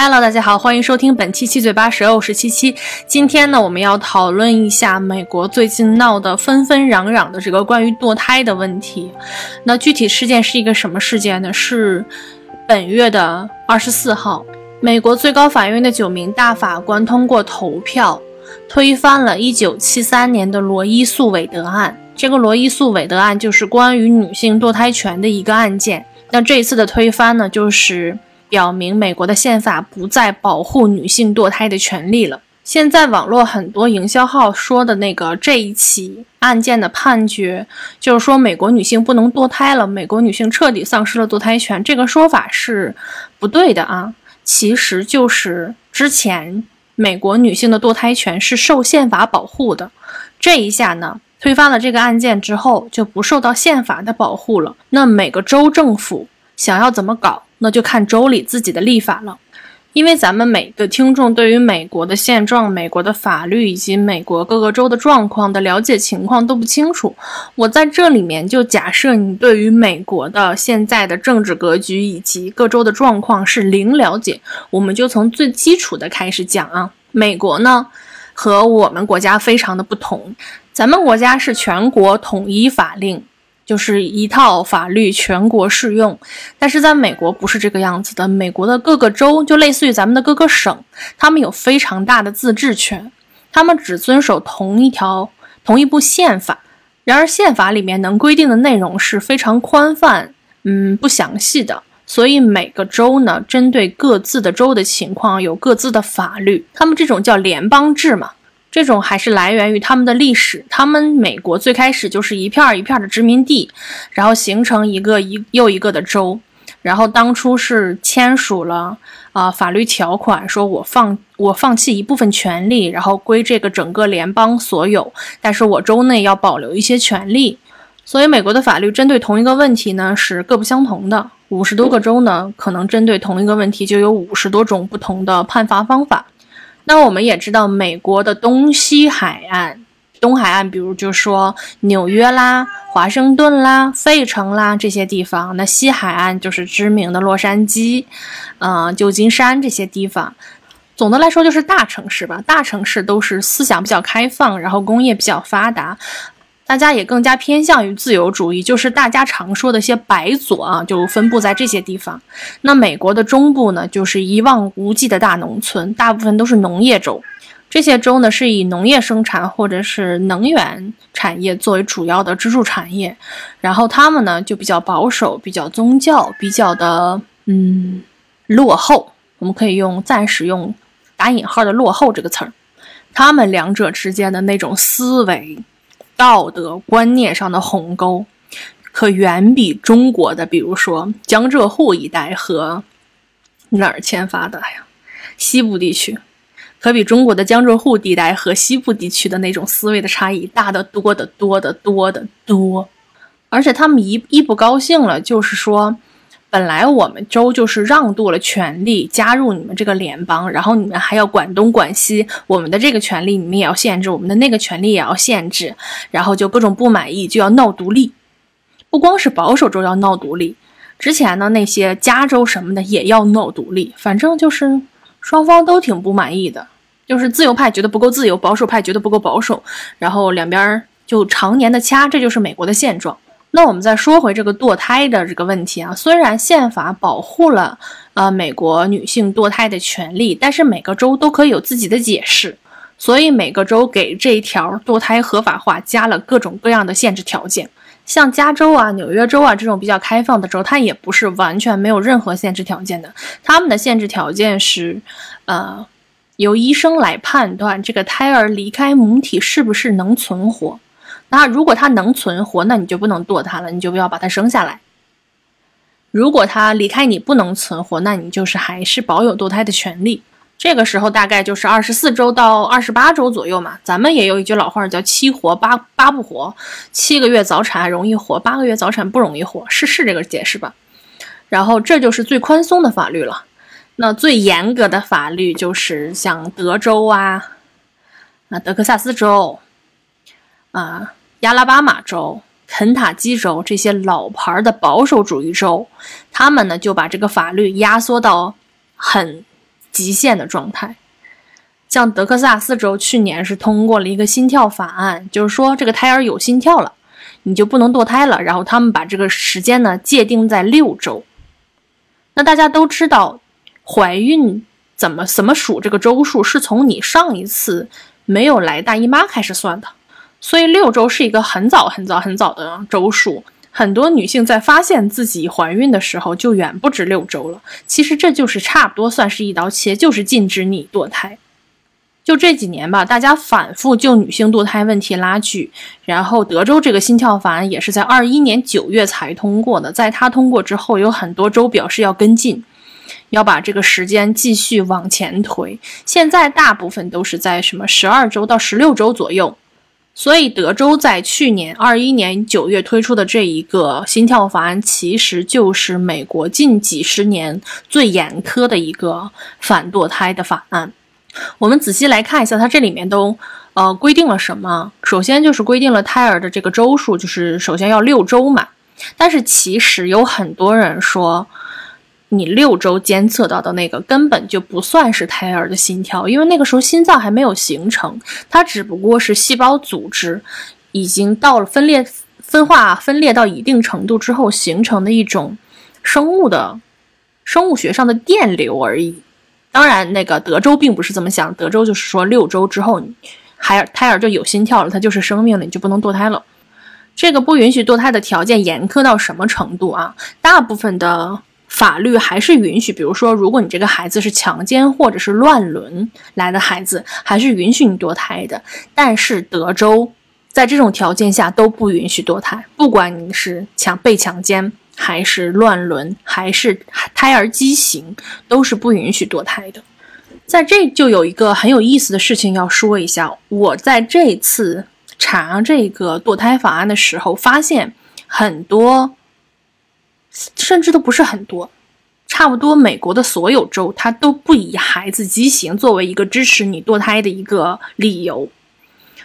Hello，大家好，欢迎收听本期七嘴八舌，我是七七。今天呢，我们要讨论一下美国最近闹得纷纷攘攘的这个关于堕胎的问题。那具体事件是一个什么事件呢？是本月的二十四号，美国最高法院的九名大法官通过投票，推翻了一九七三年的罗伊诉韦德案。这个罗伊诉韦德案就是关于女性堕胎权的一个案件。那这一次的推翻呢，就是。表明美国的宪法不再保护女性堕胎的权利了。现在网络很多营销号说的那个这一起案件的判决，就是说美国女性不能堕胎了，美国女性彻底丧失了堕胎权，这个说法是不对的啊。其实就是之前美国女性的堕胎权是受宪法保护的，这一下呢推翻了这个案件之后，就不受到宪法的保护了。那每个州政府想要怎么搞？那就看州里自己的立法了，因为咱们每个听众对于美国的现状、美国的法律以及美国各个州的状况的了解情况都不清楚。我在这里面就假设你对于美国的现在的政治格局以及各州的状况是零了解，我们就从最基础的开始讲啊。美国呢和我们国家非常的不同，咱们国家是全国统一法令。就是一套法律全国适用，但是在美国不是这个样子的。美国的各个州就类似于咱们的各个省，他们有非常大的自治权，他们只遵守同一条、同一部宪法。然而，宪法里面能规定的内容是非常宽泛，嗯，不详细的。所以每个州呢，针对各自的州的情况有各自的法律，他们这种叫联邦制嘛。这种还是来源于他们的历史，他们美国最开始就是一片一片的殖民地，然后形成一个一又一个的州，然后当初是签署了啊法律条款，说我放我放弃一部分权利，然后归这个整个联邦所有，但是我州内要保留一些权利，所以美国的法律针对同一个问题呢是各不相同的，五十多个州呢可能针对同一个问题就有五十多种不同的判罚方法。那我们也知道，美国的东西海岸，东海岸，比如就说纽约啦、华盛顿啦、费城啦这些地方；那西海岸就是知名的洛杉矶、嗯、旧金山这些地方。总的来说，就是大城市吧。大城市都是思想比较开放，然后工业比较发达。大家也更加偏向于自由主义，就是大家常说的一些白左啊，就分布在这些地方。那美国的中部呢，就是一望无际的大农村，大部分都是农业州。这些州呢，是以农业生产或者是能源产业作为主要的支柱产业。然后他们呢，就比较保守，比较宗教，比较的嗯落后。我们可以用暂时用打引号的“落后”这个词儿。他们两者之间的那种思维。道德观念上的鸿沟，可远比中国的，比如说江浙沪一带和哪儿欠发达呀？西部地区，可比中国的江浙沪地带和西部地区的那种思维的差异大得多得多得多得多。而且他们一一不高兴了，就是说。本来我们州就是让渡了权利加入你们这个联邦，然后你们还要管东管西，我们的这个权利你们也要限制，我们的那个权利也要限制，然后就各种不满意就要闹独立。不光是保守州要闹独立，之前呢那些加州什么的也要闹独立，反正就是双方都挺不满意的，就是自由派觉得不够自由，保守派觉得不够保守，然后两边就常年的掐，这就是美国的现状。那我们再说回这个堕胎的这个问题啊，虽然宪法保护了呃美国女性堕胎的权利，但是每个州都可以有自己的解释，所以每个州给这一条堕胎合法化加了各种各样的限制条件。像加州啊、纽约州啊这种比较开放的州，它也不是完全没有任何限制条件的，他们的限制条件是，呃，由医生来判断这个胎儿离开母体是不是能存活。那如果它能存活，那你就不能堕它了，你就不要把它生下来。如果它离开你不能存活，那你就是还是保有堕胎的权利。这个时候大概就是二十四周到二十八周左右嘛。咱们也有一句老话叫“七活八八不活”，七个月早产容易活，八个月早产不容易活，是是这个解释吧？然后这就是最宽松的法律了。那最严格的法律就是像德州啊，那德克萨斯州啊。亚拉巴马州、肯塔基州这些老牌的保守主义州，他们呢就把这个法律压缩到很极限的状态。像德克萨斯州去年是通过了一个心跳法案，就是说这个胎儿有心跳了，你就不能堕胎了。然后他们把这个时间呢界定在六周。那大家都知道，怀孕怎么怎么数这个周数，是从你上一次没有来大姨妈开始算的。所以六周是一个很早很早很早的周数。很多女性在发现自己怀孕的时候，就远不止六周了。其实这就是差不多算是一刀切，就是禁止你堕胎。就这几年吧，大家反复就女性堕胎问题拉锯。然后德州这个心跳法案也是在二一年九月才通过的。在它通过之后，有很多州表示要跟进，要把这个时间继续往前推。现在大部分都是在什么十二周到十六周左右。所以，德州在去年二一年九月推出的这一个心跳法案，其实就是美国近几十年最严苛的一个反堕胎的法案。我们仔细来看一下，它这里面都呃规定了什么？首先就是规定了胎儿的这个周数，就是首先要六周嘛。但是其实有很多人说。你六周监测到的那个根本就不算是胎儿的心跳，因为那个时候心脏还没有形成，它只不过是细胞组织已经到了分裂、分化、分裂到一定程度之后形成的一种生物的生物学上的电流而已。当然，那个德州并不是这么想，德州就是说六周之后，孩儿胎儿就有心跳了，它就是生命了，你就不能堕胎了。这个不允许堕胎的条件严苛到什么程度啊？大部分的。法律还是允许，比如说，如果你这个孩子是强奸或者是乱伦来的孩子，还是允许你堕胎的。但是德州在这种条件下都不允许堕胎，不管你是强被强奸，还是乱伦，还是胎儿畸形，都是不允许堕胎的。在这就有一个很有意思的事情要说一下，我在这次查这个堕胎法案的时候，发现很多。甚至都不是很多，差不多美国的所有州，它都不以孩子畸形作为一个支持你堕胎的一个理由，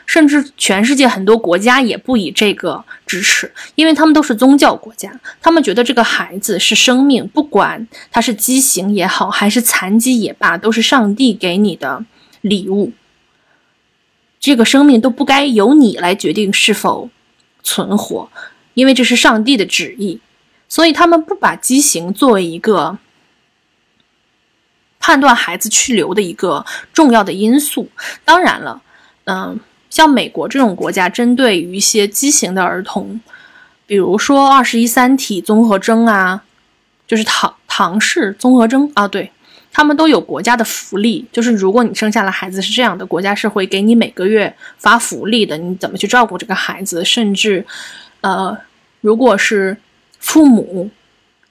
甚至全世界很多国家也不以这个支持，因为他们都是宗教国家，他们觉得这个孩子是生命，不管他是畸形也好，还是残疾也罢，都是上帝给你的礼物，这个生命都不该由你来决定是否存活，因为这是上帝的旨意。所以他们不把畸形作为一个判断孩子去留的一个重要的因素。当然了，嗯，像美国这种国家，针对于一些畸形的儿童，比如说二十一三体综合征啊，就是唐唐氏综合征啊，对他们都有国家的福利。就是如果你生下了孩子是这样的，国家是会给你每个月发福利的。你怎么去照顾这个孩子？甚至，呃，如果是父母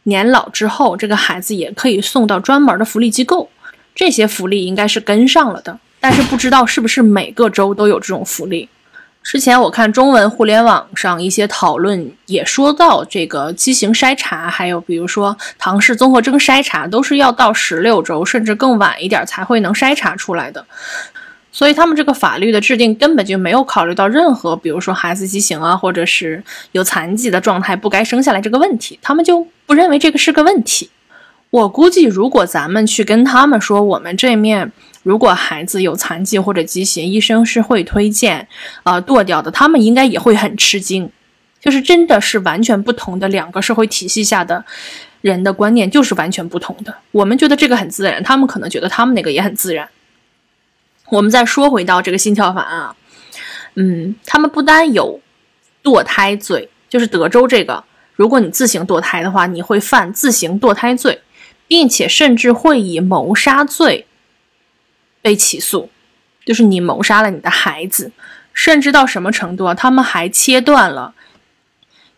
年老之后，这个孩子也可以送到专门的福利机构，这些福利应该是跟上了的，但是不知道是不是每个州都有这种福利。之前我看中文互联网上一些讨论也说到，这个畸形筛查，还有比如说唐氏综合征筛查，都是要到十六周甚至更晚一点才会能筛查出来的。所以他们这个法律的制定根本就没有考虑到任何，比如说孩子畸形啊，或者是有残疾的状态不该生下来这个问题，他们就不认为这个是个问题。我估计，如果咱们去跟他们说，我们这面如果孩子有残疾或者畸形，医生是会推荐呃剁掉的，他们应该也会很吃惊。就是真的是完全不同的两个社会体系下的人的观念，就是完全不同的。我们觉得这个很自然，他们可能觉得他们那个也很自然。我们再说回到这个心跳法啊，嗯，他们不单有堕胎罪，就是德州这个，如果你自行堕胎的话，你会犯自行堕胎罪，并且甚至会以谋杀罪被起诉，就是你谋杀了你的孩子，甚至到什么程度啊？他们还切断了。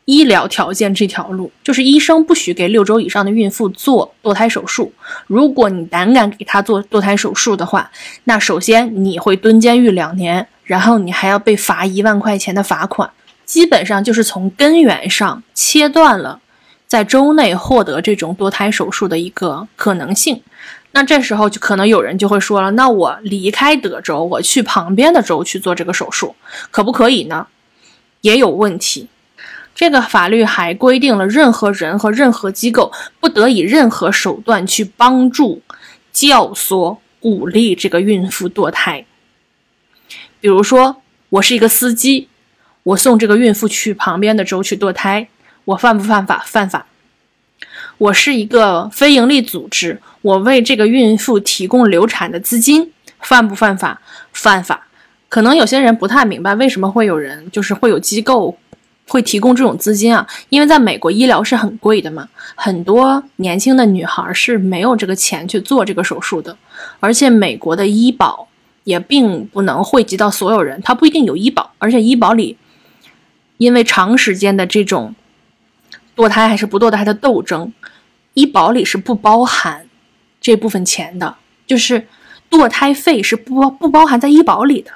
医疗条件这条路，就是医生不许给六周以上的孕妇做堕胎手术。如果你胆敢给她做堕胎手术的话，那首先你会蹲监狱两年，然后你还要被罚一万块钱的罚款。基本上就是从根源上切断了在州内获得这种堕胎手术的一个可能性。那这时候就可能有人就会说了：那我离开德州，我去旁边的州去做这个手术，可不可以呢？也有问题。这个法律还规定了，任何人和任何机构不得以任何手段去帮助、教唆鼓励这个孕妇堕胎。比如说，我是一个司机，我送这个孕妇去旁边的州去堕胎，我犯不犯法？犯法。我是一个非营利组织，我为这个孕妇提供流产的资金，犯不犯法？犯法。可能有些人不太明白，为什么会有人就是会有机构会提供这种资金啊？因为在美国医疗是很贵的嘛，很多年轻的女孩是没有这个钱去做这个手术的，而且美国的医保也并不能惠及到所有人，它不一定有医保，而且医保里因为长时间的这种。堕胎还是不堕胎的斗争，医保里是不包含这部分钱的，就是堕胎费是不不包含在医保里的，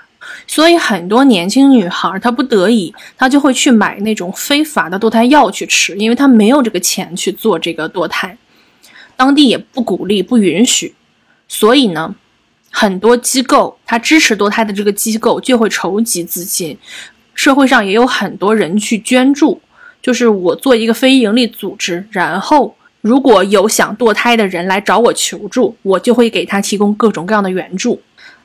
所以很多年轻女孩她不得已，她就会去买那种非法的堕胎药去吃，因为她没有这个钱去做这个堕胎，当地也不鼓励不允许，所以呢，很多机构他支持堕胎的这个机构就会筹集资金，社会上也有很多人去捐助。就是我做一个非营利组织，然后如果有想堕胎的人来找我求助，我就会给他提供各种各样的援助。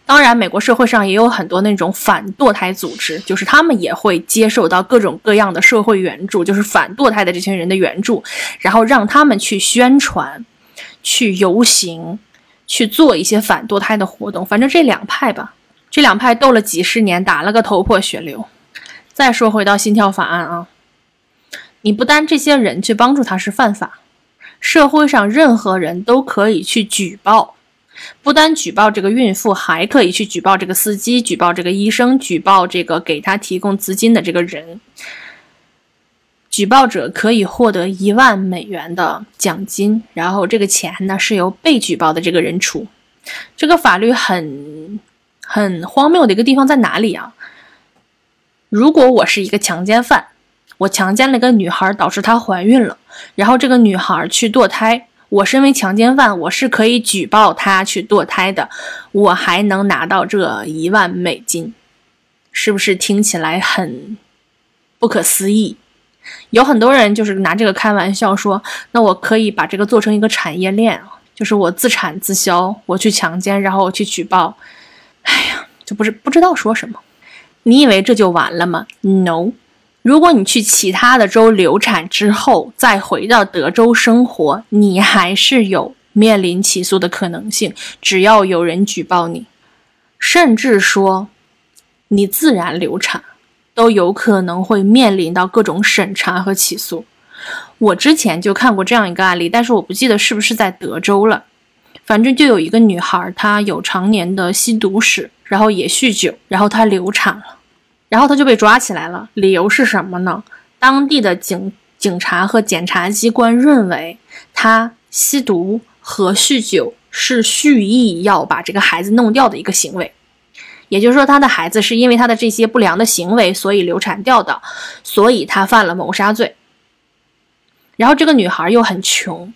当然，美国社会上也有很多那种反堕胎组织，就是他们也会接受到各种各样的社会援助，就是反堕胎的这些人的援助，然后让他们去宣传、去游行、去做一些反堕胎的活动。反正这两派吧，这两派斗了几十年，打了个头破血流。再说回到心跳法案啊。你不单这些人去帮助他是犯法，社会上任何人都可以去举报，不单举报这个孕妇，还可以去举报这个司机，举报这个医生，举报这个给他提供资金的这个人。举报者可以获得一万美元的奖金，然后这个钱呢是由被举报的这个人出。这个法律很很荒谬的一个地方在哪里啊？如果我是一个强奸犯。我强奸了一个女孩，导致她怀孕了，然后这个女孩去堕胎。我身为强奸犯，我是可以举报他去堕胎的，我还能拿到这一万美金，是不是听起来很不可思议？有很多人就是拿这个开玩笑说，那我可以把这个做成一个产业链啊，就是我自产自销，我去强奸，然后我去举报。哎呀，就不是不知道说什么。你以为这就完了吗？No。如果你去其他的州流产之后再回到德州生活，你还是有面临起诉的可能性。只要有人举报你，甚至说你自然流产，都有可能会面临到各种审查和起诉。我之前就看过这样一个案例，但是我不记得是不是在德州了。反正就有一个女孩，她有常年的吸毒史，然后也酗酒，然后她流产了。然后他就被抓起来了，理由是什么呢？当地的警警察和检察机关认为他吸毒和酗酒是蓄意要把这个孩子弄掉的一个行为，也就是说，他的孩子是因为他的这些不良的行为，所以流产掉的，所以他犯了谋杀罪。然后这个女孩又很穷，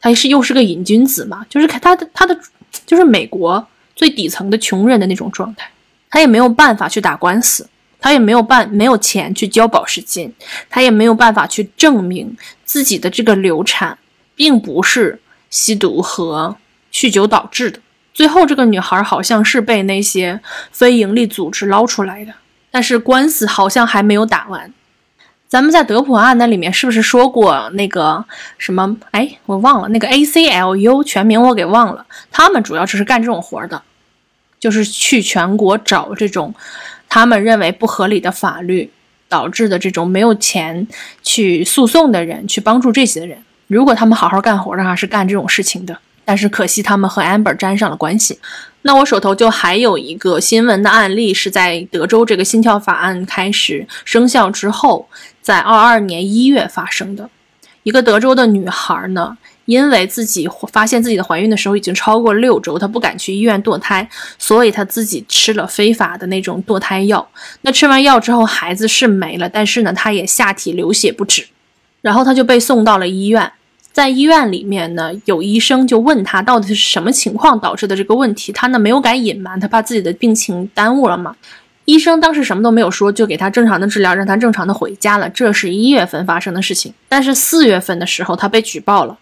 她是又是个瘾君子嘛，就是看她的她的就是美国最底层的穷人的那种状态。他也没有办法去打官司，他也没有办没有钱去交保释金，他也没有办法去证明自己的这个流产并不是吸毒和酗酒导致的。最后，这个女孩好像是被那些非营利组织捞出来的，但是官司好像还没有打完。咱们在德普案那里面是不是说过那个什么？哎，我忘了那个 ACLU 全名我给忘了，他们主要就是干这种活的。就是去全国找这种他们认为不合理的法律导致的这种没有钱去诉讼的人，去帮助这些人。如果他们好好干活的话，是干这种事情的。但是可惜他们和 Amber 沾上了关系。那我手头就还有一个新闻的案例，是在德州这个心跳法案开始生效之后，在二二年一月发生的。一个德州的女孩呢。因为自己发现自己的怀孕的时候已经超过六周，她不敢去医院堕胎，所以她自己吃了非法的那种堕胎药。那吃完药之后，孩子是没了，但是呢，她也下体流血不止，然后她就被送到了医院。在医院里面呢，有医生就问她到底是什么情况导致的这个问题，她呢没有敢隐瞒，她怕自己的病情耽误了嘛。医生当时什么都没有说，就给她正常的治疗，让她正常的回家了。这是一月份发生的事情，但是四月份的时候，她被举报了。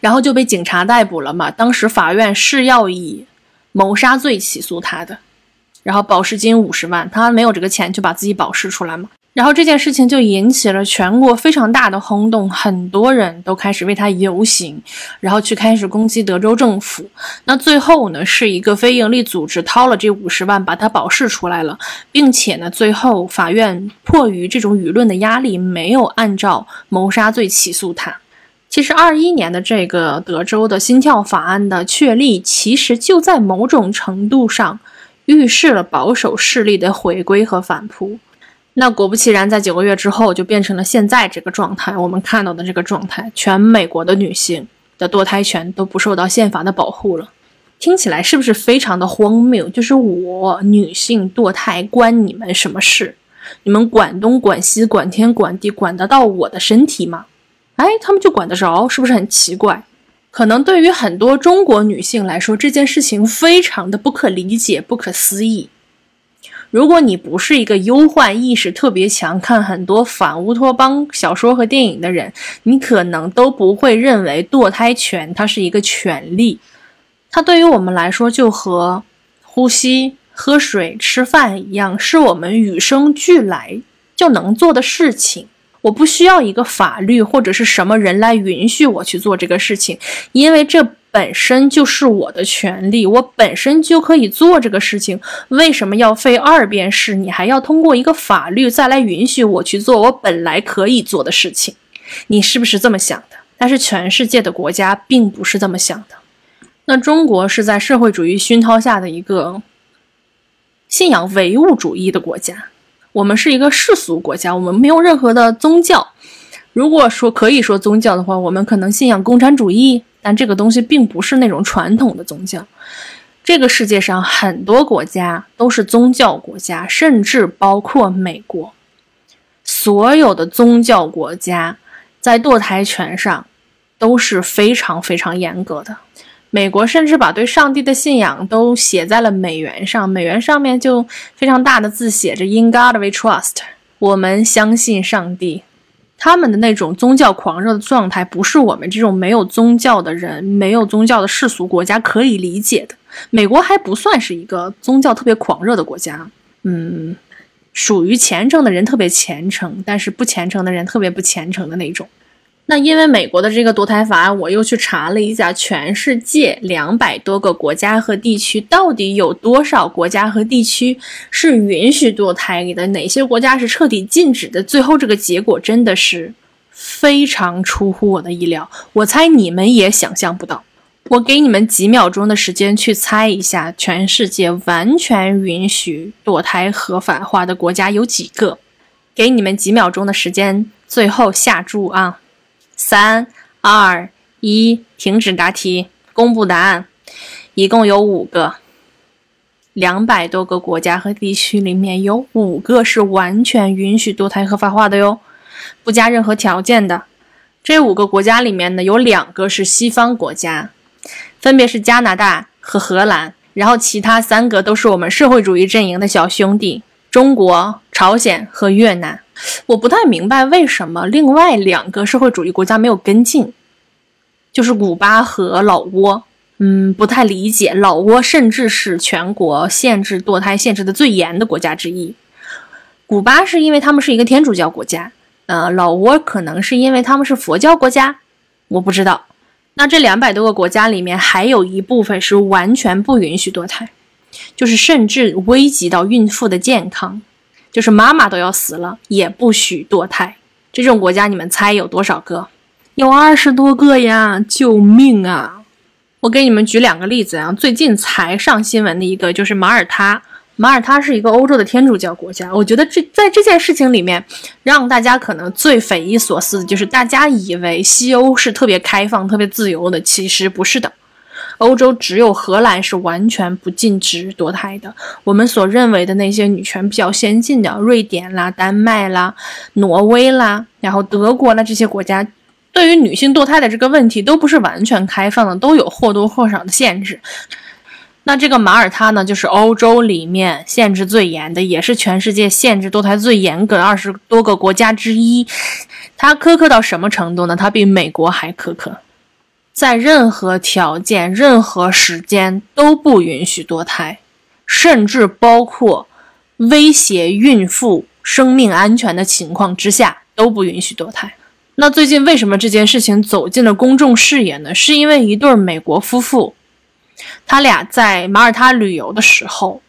然后就被警察逮捕了嘛。当时法院是要以谋杀罪起诉他的，然后保释金五十万，他没有这个钱就把自己保释出来嘛。然后这件事情就引起了全国非常大的轰动，很多人都开始为他游行，然后去开始攻击德州政府。那最后呢，是一个非营利组织掏了这五十万把他保释出来了，并且呢，最后法院迫于这种舆论的压力，没有按照谋杀罪起诉他。其实二一年的这个德州的心跳法案的确立，其实就在某种程度上预示了保守势力的回归和反扑。那果不其然，在九个月之后，就变成了现在这个状态。我们看到的这个状态，全美国的女性的堕胎权都不受到宪法的保护了。听起来是不是非常的荒谬？就是我女性堕胎关你们什么事？你们管东管西管天管地，管得到我的身体吗？哎，他们就管得着，是不是很奇怪？可能对于很多中国女性来说，这件事情非常的不可理解、不可思议。如果你不是一个忧患意识特别强、看很多反乌托邦小说和电影的人，你可能都不会认为堕胎权它是一个权利。它对于我们来说，就和呼吸、喝水、吃饭一样，是我们与生俱来就能做的事情。我不需要一个法律或者是什么人来允许我去做这个事情，因为这。本身就是我的权利，我本身就可以做这个事情。为什么要费二遍事？你还要通过一个法律再来允许我去做我本来可以做的事情？你是不是这么想的？但是全世界的国家并不是这么想的。那中国是在社会主义熏陶下的一个信仰唯物主义的国家，我们是一个世俗国家，我们没有任何的宗教。如果说可以说宗教的话，我们可能信仰共产主义。但这个东西并不是那种传统的宗教。这个世界上很多国家都是宗教国家，甚至包括美国。所有的宗教国家在堕胎权上都是非常非常严格的。美国甚至把对上帝的信仰都写在了美元上，美元上面就非常大的字写着 “In God We Trust”，我们相信上帝。他们的那种宗教狂热的状态，不是我们这种没有宗教的人、没有宗教的世俗国家可以理解的。美国还不算是一个宗教特别狂热的国家，嗯，属于虔诚的人特别虔诚，但是不虔诚的人特别不虔诚的那种。那因为美国的这个堕胎法案，我又去查了一下，全世界两百多个国家和地区，到底有多少国家和地区是允许堕胎的？哪些国家是彻底禁止的？最后这个结果真的是非常出乎我的意料，我猜你们也想象不到。我给你们几秒钟的时间去猜一下，全世界完全允许堕胎合法化的国家有几个？给你们几秒钟的时间，最后下注啊！三二一，停止答题，公布答案。一共有五个，两百多个国家和地区里面有五个是完全允许堕胎合法化的哟，不加任何条件的。这五个国家里面呢，有两个是西方国家，分别是加拿大和荷兰，然后其他三个都是我们社会主义阵营的小兄弟：中国、朝鲜和越南。我不太明白为什么另外两个社会主义国家没有跟进，就是古巴和老挝。嗯，不太理解。老挝甚至是全国限制堕胎限制的最严的国家之一。古巴是因为他们是一个天主教国家，呃，老挝可能是因为他们是佛教国家，我不知道。那这两百多个国家里面，还有一部分是完全不允许堕胎，就是甚至危及到孕妇的健康。就是妈妈都要死了，也不许堕胎。这种国家，你们猜有多少个？有二十多个呀！救命啊！我给你们举两个例子啊。最近才上新闻的一个就是马耳他。马耳他是一个欧洲的天主教国家。我觉得这在这件事情里面，让大家可能最匪夷所思的就是，大家以为西欧是特别开放、特别自由的，其实不是的。欧洲只有荷兰是完全不禁止堕胎的。我们所认为的那些女权比较先进的，瑞典啦、丹麦啦、挪威啦，然后德国啦这些国家，对于女性堕胎的这个问题都不是完全开放的，都有或多或少的限制。那这个马耳他呢，就是欧洲里面限制最严的，也是全世界限制堕胎最严格的二十多个国家之一。它苛刻到什么程度呢？它比美国还苛刻。在任何条件、任何时间都不允许堕胎，甚至包括威胁孕妇生命安全的情况之下都不允许堕胎。那最近为什么这件事情走进了公众视野呢？是因为一对美国夫妇，他俩在马耳他旅游的时候，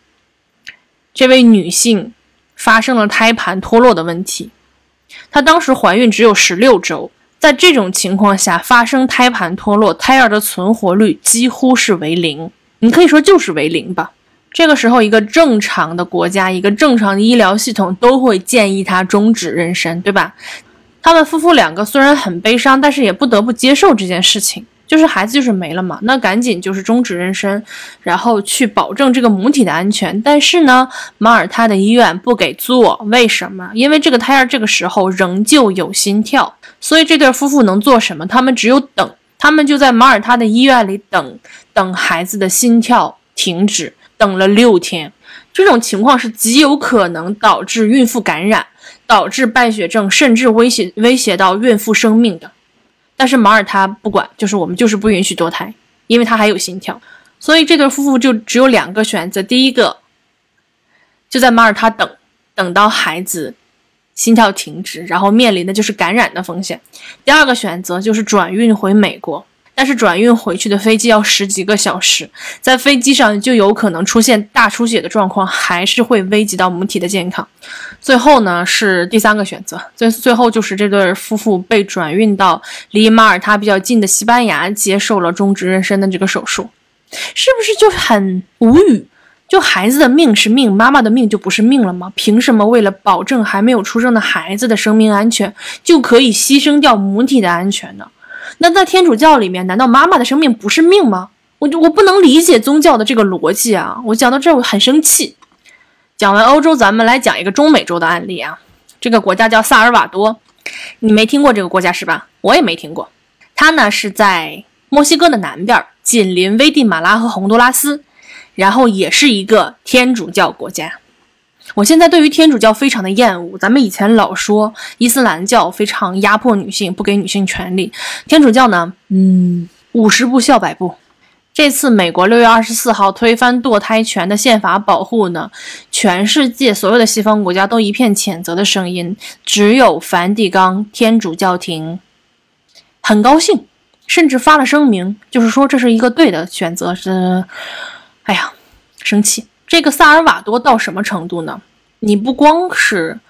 这位女性发生了胎盘脱落的问题。她当时怀孕只有十六周。在这种情况下发生胎盘脱落，胎儿的存活率几乎是为零，你可以说就是为零吧。这个时候，一个正常的国家，一个正常的医疗系统都会建议他终止妊娠，对吧？他们夫妇两个虽然很悲伤，但是也不得不接受这件事情。就是孩子就是没了嘛，那赶紧就是终止妊娠，然后去保证这个母体的安全。但是呢，马耳他的医院不给做，为什么？因为这个胎儿这个时候仍旧有心跳，所以这对夫妇能做什么？他们只有等，他们就在马耳他的医院里等，等孩子的心跳停止，等了六天。这种情况是极有可能导致孕妇感染，导致败血症，甚至威胁威胁到孕妇生命的。但是马耳他不管，就是我们就是不允许堕胎，因为他还有心跳，所以这对夫妇就只有两个选择：第一个，就在马耳他等，等到孩子心跳停止，然后面临的就是感染的风险；第二个选择就是转运回美国。但是转运回去的飞机要十几个小时，在飞机上就有可能出现大出血的状况，还是会危及到母体的健康。最后呢是第三个选择，最最后就是这对夫妇被转运到离马耳他比较近的西班牙，接受了终止妊娠的这个手术，是不是就很无语？就孩子的命是命，妈妈的命就不是命了吗？凭什么为了保证还没有出生的孩子的生命安全，就可以牺牲掉母体的安全呢？那在天主教里面，难道妈妈的生命不是命吗？我就我不能理解宗教的这个逻辑啊！我讲到这儿我很生气。讲完欧洲，咱们来讲一个中美洲的案例啊。这个国家叫萨尔瓦多，你没听过这个国家是吧？我也没听过。它呢是在墨西哥的南边，紧邻危地马拉和洪都拉斯，然后也是一个天主教国家。我现在对于天主教非常的厌恶。咱们以前老说伊斯兰教非常压迫女性，不给女性权利。天主教呢，嗯，五十步笑百步。这次美国六月二十四号推翻堕胎权的宪法保护呢，全世界所有的西方国家都一片谴责的声音，只有梵蒂冈天主教廷很高兴，甚至发了声明，就是说这是一个对的选择。是，哎呀，生气。这个萨尔瓦多到什么程度呢？你不光是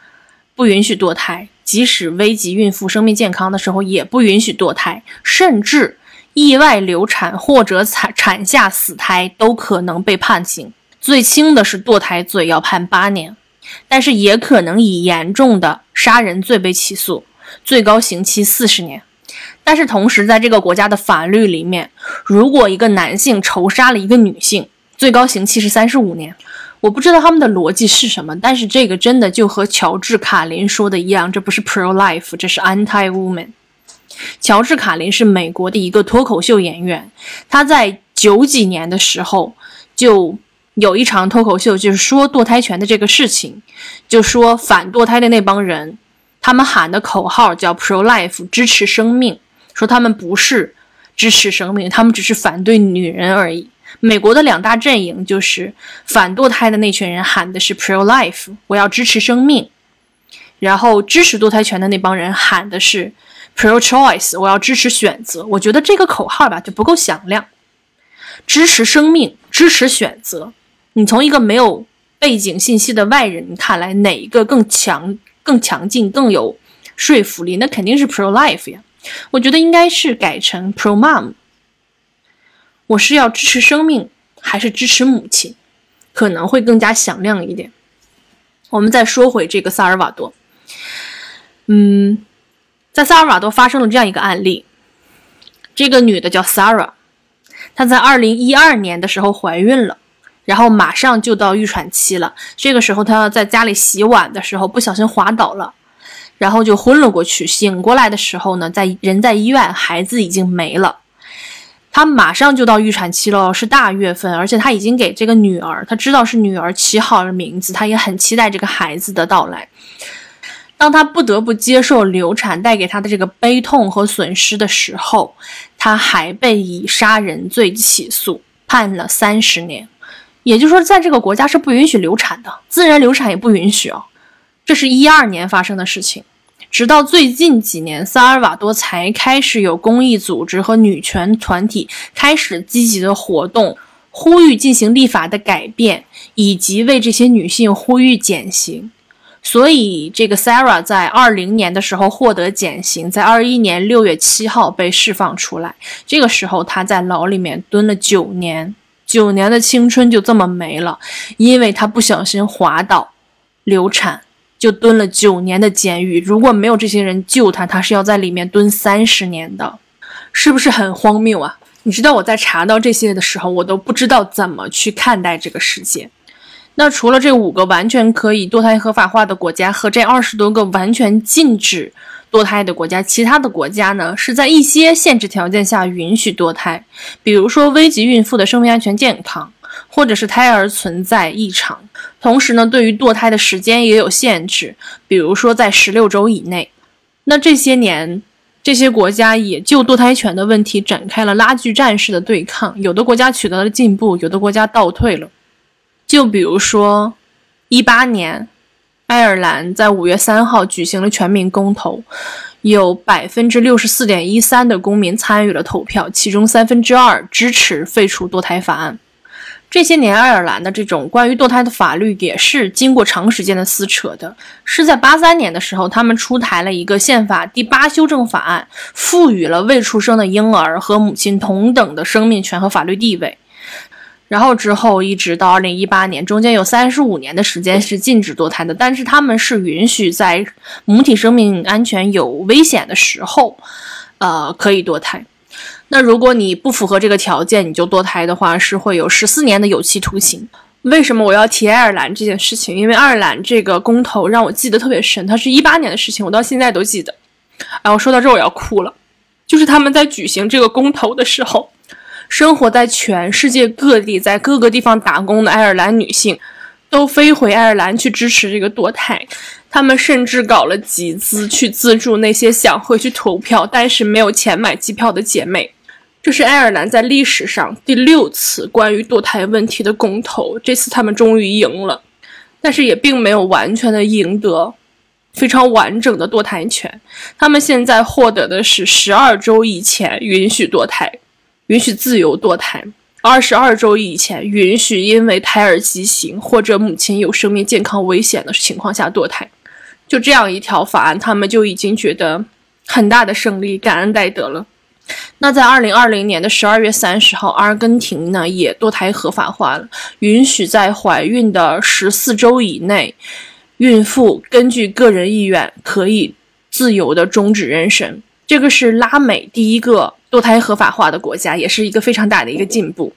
不允许堕胎，即使危及孕妇生命健康的时候也不允许堕胎，甚至意外流产或者产产下死胎都可能被判刑。最轻的是堕胎罪，要判八年，但是也可能以严重的杀人罪被起诉，最高刑期四十年。但是同时，在这个国家的法律里面，如果一个男性仇杀了一个女性，最高刑期是三十五年，我不知道他们的逻辑是什么，但是这个真的就和乔治卡林说的一样，这不是 pro life，这是 anti woman。乔治卡林是美国的一个脱口秀演员，他在九几年的时候就有一场脱口秀，就是说堕胎权的这个事情，就说反堕胎的那帮人，他们喊的口号叫 pro life，支持生命，说他们不是支持生命，他们只是反对女人而已。美国的两大阵营就是反堕胎的那群人喊的是 pro life，我要支持生命；然后支持堕胎权的那帮人喊的是 pro choice，我要支持选择。我觉得这个口号吧就不够响亮，支持生命，支持选择。你从一个没有背景信息的外人看来，哪一个更强、更强劲、更有说服力？那肯定是 pro life 呀。我觉得应该是改成 pro mom。我是要支持生命，还是支持母亲，可能会更加响亮一点。我们再说回这个萨尔瓦多，嗯，在萨尔瓦多发生了这样一个案例，这个女的叫 Sarah，她在二零一二年的时候怀孕了，然后马上就到预产期了。这个时候她在家里洗碗的时候不小心滑倒了，然后就昏了过去。醒过来的时候呢，在人在医院，孩子已经没了。她马上就到预产期了，是大月份，而且她已经给这个女儿，她知道是女儿起好了名字，她也很期待这个孩子的到来。当她不得不接受流产带给她的这个悲痛和损失的时候，他还被以杀人罪起诉，判了三十年。也就是说，在这个国家是不允许流产的，自然流产也不允许哦。这是一二年发生的事情，直到最近几年，萨尔瓦多才开始有公益组织和女权团体开始积极的活动，呼吁进行立法的改变，以及为这些女性呼吁减刑。所以，这个 Sarah 在二零年的时候获得减刑，在二一年六月七号被释放出来。这个时候，她在牢里面蹲了九年，九年的青春就这么没了，因为她不小心滑倒流产，就蹲了九年的监狱。如果没有这些人救她，她是要在里面蹲三十年的，是不是很荒谬啊？你知道我在查到这些的时候，我都不知道怎么去看待这个世界。那除了这五个完全可以堕胎合法化的国家和这二十多个完全禁止堕胎的国家，其他的国家呢是在一些限制条件下允许堕胎，比如说危及孕妇的生命安全健康，或者是胎儿存在异常。同时呢，对于堕胎的时间也有限制，比如说在十六周以内。那这些年，这些国家也就堕胎权的问题展开了拉锯战式的对抗，有的国家取得了进步，有的国家倒退了。就比如说，一八年，爱尔兰在五月三号举行了全民公投，有百分之六十四点一三的公民参与了投票，其中三分之二支持废除堕胎法案。这些年，爱尔兰的这种关于堕胎的法律也是经过长时间的撕扯的。是在八三年的时候，他们出台了一个宪法第八修正法案，赋予了未出生的婴儿和母亲同等的生命权和法律地位。然后之后一直到二零一八年，中间有三十五年的时间是禁止堕胎的，但是他们是允许在母体生命安全有危险的时候，呃，可以堕胎。那如果你不符合这个条件，你就堕胎的话，是会有十四年的有期徒刑。为什么我要提爱尔兰这件事情？因为爱尔兰这个公投让我记得特别深，它是一八年的事情，我到现在都记得。哎，我说到这我要哭了，就是他们在举行这个公投的时候。生活在全世界各地，在各个地方打工的爱尔兰女性，都飞回爱尔兰去支持这个堕胎。他们甚至搞了集资去资助那些想回去投票但是没有钱买机票的姐妹。这是爱尔兰在历史上第六次关于堕胎问题的公投，这次他们终于赢了，但是也并没有完全的赢得非常完整的堕胎权。他们现在获得的是十二周以前允许堕胎。允许自由堕胎，二十二周以前允许因为胎儿畸形或者母亲有生命健康危险的情况下堕胎，就这样一条法案，他们就已经觉得很大的胜利，感恩戴德了。那在二零二零年的十二月三十号，阿根廷呢也堕胎合法化了，允许在怀孕的十四周以内，孕妇根据个人意愿可以自由的终止妊娠。这个是拉美第一个。堕胎合法化的国家也是一个非常大的一个进步，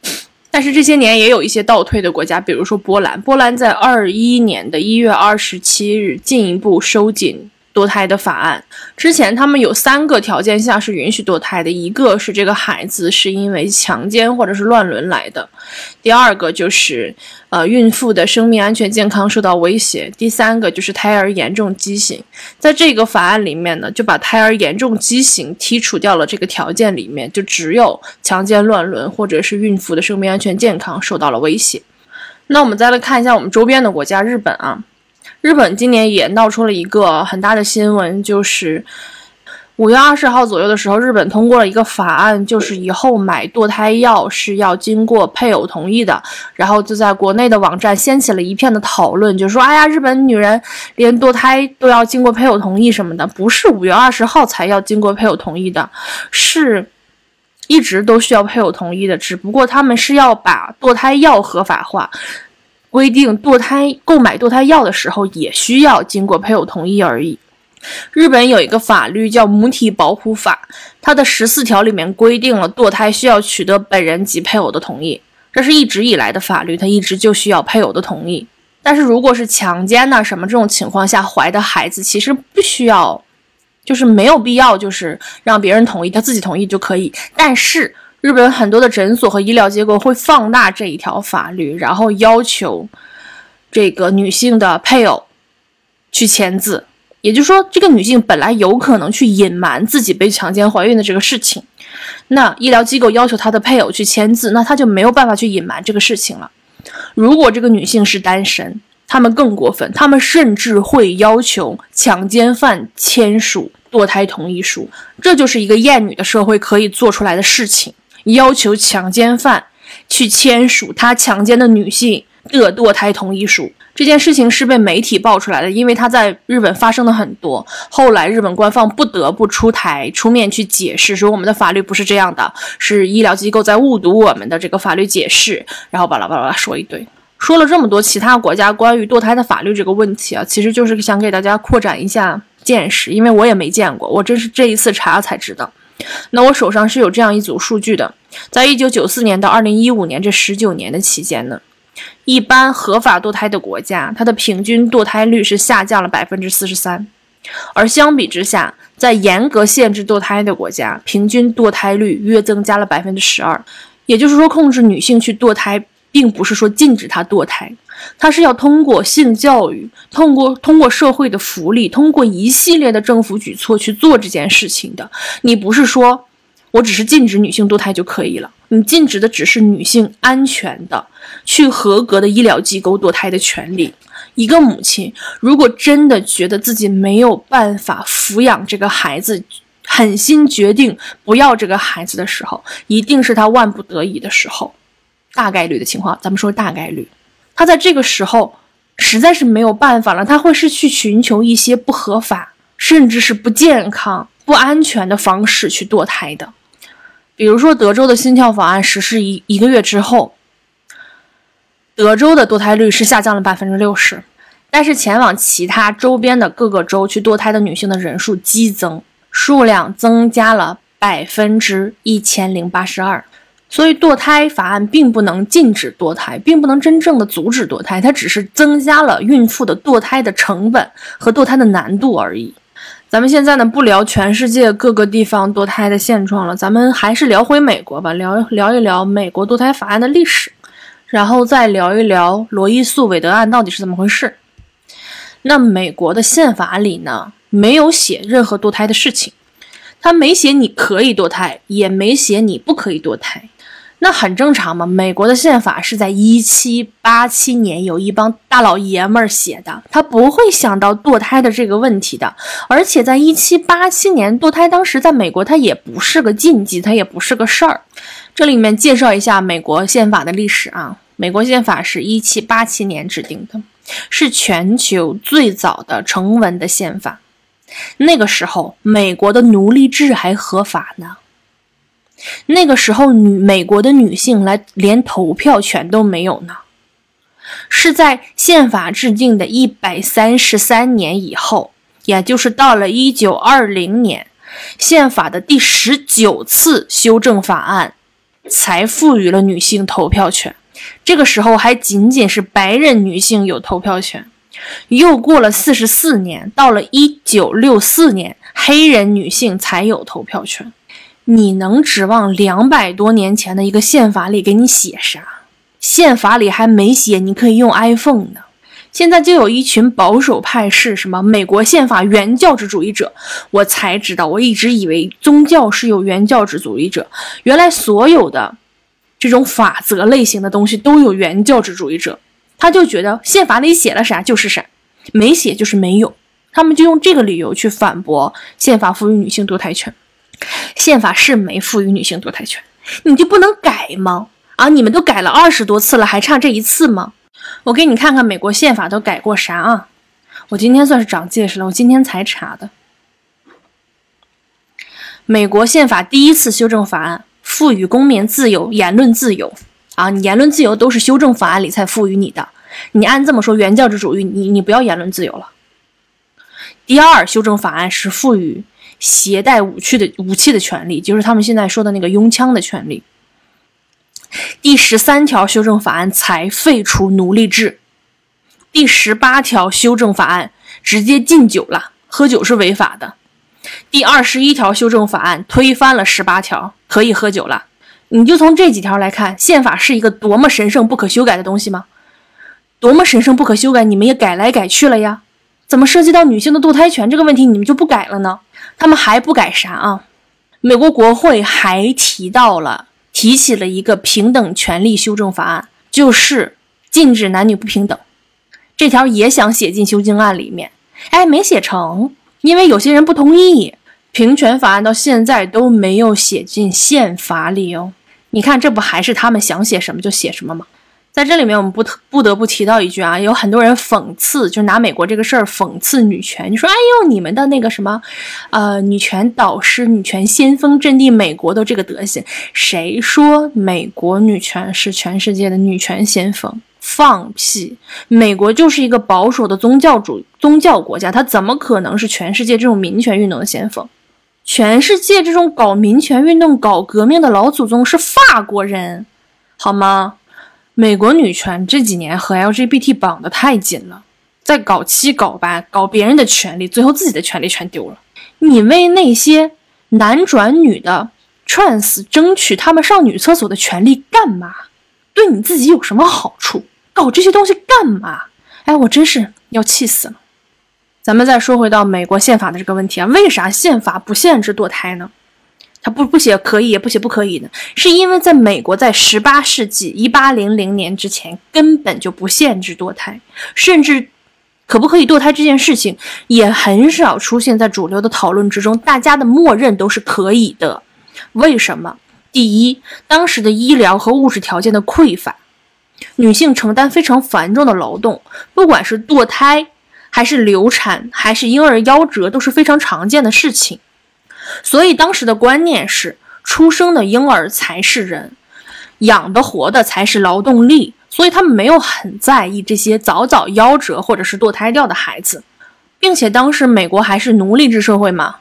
但是这些年也有一些倒退的国家，比如说波兰。波兰在二一年的一月二十七日进一步收紧。堕胎的法案之前，他们有三个条件下是允许堕胎的，一个是这个孩子是因为强奸或者是乱伦来的，第二个就是呃孕妇的生命安全健康受到威胁，第三个就是胎儿严重畸形。在这个法案里面呢，就把胎儿严重畸形剔除掉了这个条件里面，就只有强奸乱伦或者是孕妇的生命安全健康受到了威胁。那我们再来看一下我们周边的国家，日本啊。日本今年也闹出了一个很大的新闻，就是五月二十号左右的时候，日本通过了一个法案，就是以后买堕胎药是要经过配偶同意的。然后就在国内的网站掀起了一片的讨论，就说：“哎呀，日本女人连堕胎都要经过配偶同意什么的，不是五月二十号才要经过配偶同意的，是一直都需要配偶同意的，只不过他们是要把堕胎药合法化。”规定堕胎购买堕胎药的时候也需要经过配偶同意而已。日本有一个法律叫《母体保护法》，它的十四条里面规定了堕胎需要取得本人及配偶的同意，这是一直以来的法律，它一直就需要配偶的同意。但是如果是强奸呐什么这种情况下怀的孩子，其实不需要，就是没有必要，就是让别人同意，他自己同意就可以。但是。日本很多的诊所和医疗机构会放大这一条法律，然后要求这个女性的配偶去签字。也就是说，这个女性本来有可能去隐瞒自己被强奸怀孕的这个事情，那医疗机构要求他的配偶去签字，那他就没有办法去隐瞒这个事情了。如果这个女性是单身，他们更过分，他们甚至会要求强奸犯签署堕胎同意书，这就是一个厌女的社会可以做出来的事情，要求强奸犯去签署他强奸的女性的堕胎同意书。这件事情是被媒体爆出来的，因为它在日本发生的很多。后来日本官方不得不出台出面去解释，说我们的法律不是这样的，是医疗机构在误读我们的这个法律解释，然后巴拉巴拉说一堆，说了这么多其他国家关于堕胎的法律这个问题啊，其实就是想给大家扩展一下见识，因为我也没见过，我真是这一次查才知道。那我手上是有这样一组数据的，在一九九四年到二零一五年这十九年的期间呢。一般合法堕胎的国家，它的平均堕胎率是下降了百分之四十三，而相比之下，在严格限制堕胎的国家，平均堕胎率约增加了百分之十二。也就是说，控制女性去堕胎，并不是说禁止她堕胎，它是要通过性教育，通过通过社会的福利，通过一系列的政府举措去做这件事情的。你不是说。我只是禁止女性堕胎就可以了。你禁止的只是女性安全的去合格的医疗机构堕胎的权利。一个母亲如果真的觉得自己没有办法抚养这个孩子，狠心决定不要这个孩子的时候，一定是她万不得已的时候。大概率的情况，咱们说大概率，她在这个时候实在是没有办法了，她会是去寻求一些不合法，甚至是不健康、不安全的方式去堕胎的。比如说，德州的心跳法案实施一一个月之后，德州的堕胎率是下降了百分之六十，但是前往其他周边的各个州去堕胎的女性的人数激增，数量增加了百分之一千零八十二。所以，堕胎法案并不能禁止堕胎，并不能真正的阻止堕胎，它只是增加了孕妇的堕胎的成本和堕胎的难度而已。咱们现在呢不聊全世界各个地方堕胎的现状了，咱们还是聊回美国吧，聊聊一聊美国堕胎法案的历史，然后再聊一聊罗伊诉韦德案到底是怎么回事。那美国的宪法里呢没有写任何堕胎的事情，他没写你可以堕胎，也没写你不可以堕胎。那很正常嘛，美国的宪法是在一七八七年有一帮大老爷们儿写的，他不会想到堕胎的这个问题的。而且在一七八七年，堕胎当时在美国它也不是个禁忌，它也不是个事儿。这里面介绍一下美国宪法的历史啊，美国宪法是一七八七年制定的，是全球最早的成文的宪法。那个时候，美国的奴隶制还合法呢。那个时候，女美国的女性来连投票权都没有呢，是在宪法制定的一百三十三年以后，也就是到了一九二零年，宪法的第十九次修正法案才赋予了女性投票权。这个时候还仅仅是白人女性有投票权。又过了四十四年，到了一九六四年，黑人女性才有投票权。你能指望两百多年前的一个宪法里给你写啥？宪法里还没写你可以用 iPhone 呢。现在就有一群保守派是什么美国宪法原教旨主义者，我才知道，我一直以为宗教是有原教旨主义者，原来所有的这种法则类型的东西都有原教旨主义者。他就觉得宪法里写了啥就是啥，没写就是没有，他们就用这个理由去反驳宪法赋予女性堕胎权。宪法是没赋予女性堕胎权，你就不能改吗？啊，你们都改了二十多次了，还差这一次吗？我给你看看美国宪法都改过啥啊？我今天算是长见识了，我今天才查的。美国宪法第一次修正法案赋予公民自由、言论自由啊，你言论自由都是修正法案里才赋予你的。你按这么说，原教旨主义，你你不要言论自由了。第二修正法案是赋予。携带武器的武器的权利，就是他们现在说的那个拥枪的权利。第十三条修正法案才废除奴隶制，第十八条修正法案直接禁酒了，喝酒是违法的。第二十一条修正法案推翻了十八条，可以喝酒了。你就从这几条来看，宪法是一个多么神圣不可修改的东西吗？多么神圣不可修改，你们也改来改去了呀？怎么涉及到女性的堕胎权这个问题，你们就不改了呢？他们还不改啥啊？美国国会还提到了提起了一个平等权利修正法案，就是禁止男女不平等。这条也想写进修正案里面，哎，没写成，因为有些人不同意。平权法案到现在都没有写进宪法里哦。你看，这不还是他们想写什么就写什么吗？在这里面，我们不特不得不提到一句啊，有很多人讽刺，就拿美国这个事儿讽刺女权。你说，哎呦，你们的那个什么，呃，女权导师、女权先锋阵地，美国都这个德行，谁说美国女权是全世界的女权先锋？放屁！美国就是一个保守的宗教主宗教国家，它怎么可能是全世界这种民权运动的先锋？全世界这种搞民权运动、搞革命的老祖宗是法国人，好吗？美国女权这几年和 LGBT 绑得太紧了，在搞七搞八，搞别人的权利，最后自己的权利全丢了。你为那些男转女的 trans 争取他们上女厕所的权利干嘛？对你自己有什么好处？搞这些东西干嘛？哎，我真是要气死了。咱们再说回到美国宪法的这个问题啊，为啥宪法不限制堕胎呢？他不不写可以，也不写不可以的，是因为在美国，在十八世纪一八零零年之前，根本就不限制堕胎，甚至可不可以堕胎这件事情也很少出现在主流的讨论之中，大家的默认都是可以的。为什么？第一，当时的医疗和物质条件的匮乏，女性承担非常繁重的劳动，不管是堕胎，还是流产，还是婴儿夭折，都是非常常见的事情。所以当时的观念是，出生的婴儿才是人，养的活的才是劳动力，所以他们没有很在意这些早早夭折或者是堕胎掉的孩子，并且当时美国还是奴隶制社会嘛，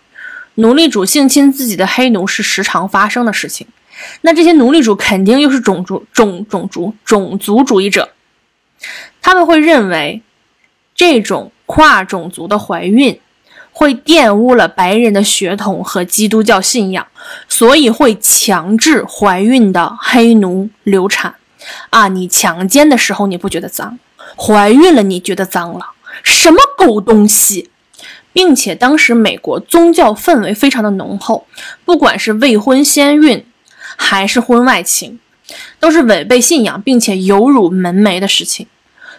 奴隶主性侵自己的黑奴是时常发生的事情，那这些奴隶主肯定又是种族种种族种族主义者，他们会认为这种跨种族的怀孕。会玷污了白人的血统和基督教信仰，所以会强制怀孕的黑奴流产。啊，你强奸的时候你不觉得脏，怀孕了你觉得脏了？什么狗东西！并且当时美国宗教氛围非常的浓厚，不管是未婚先孕还是婚外情，都是违背信仰并且有辱门楣的事情。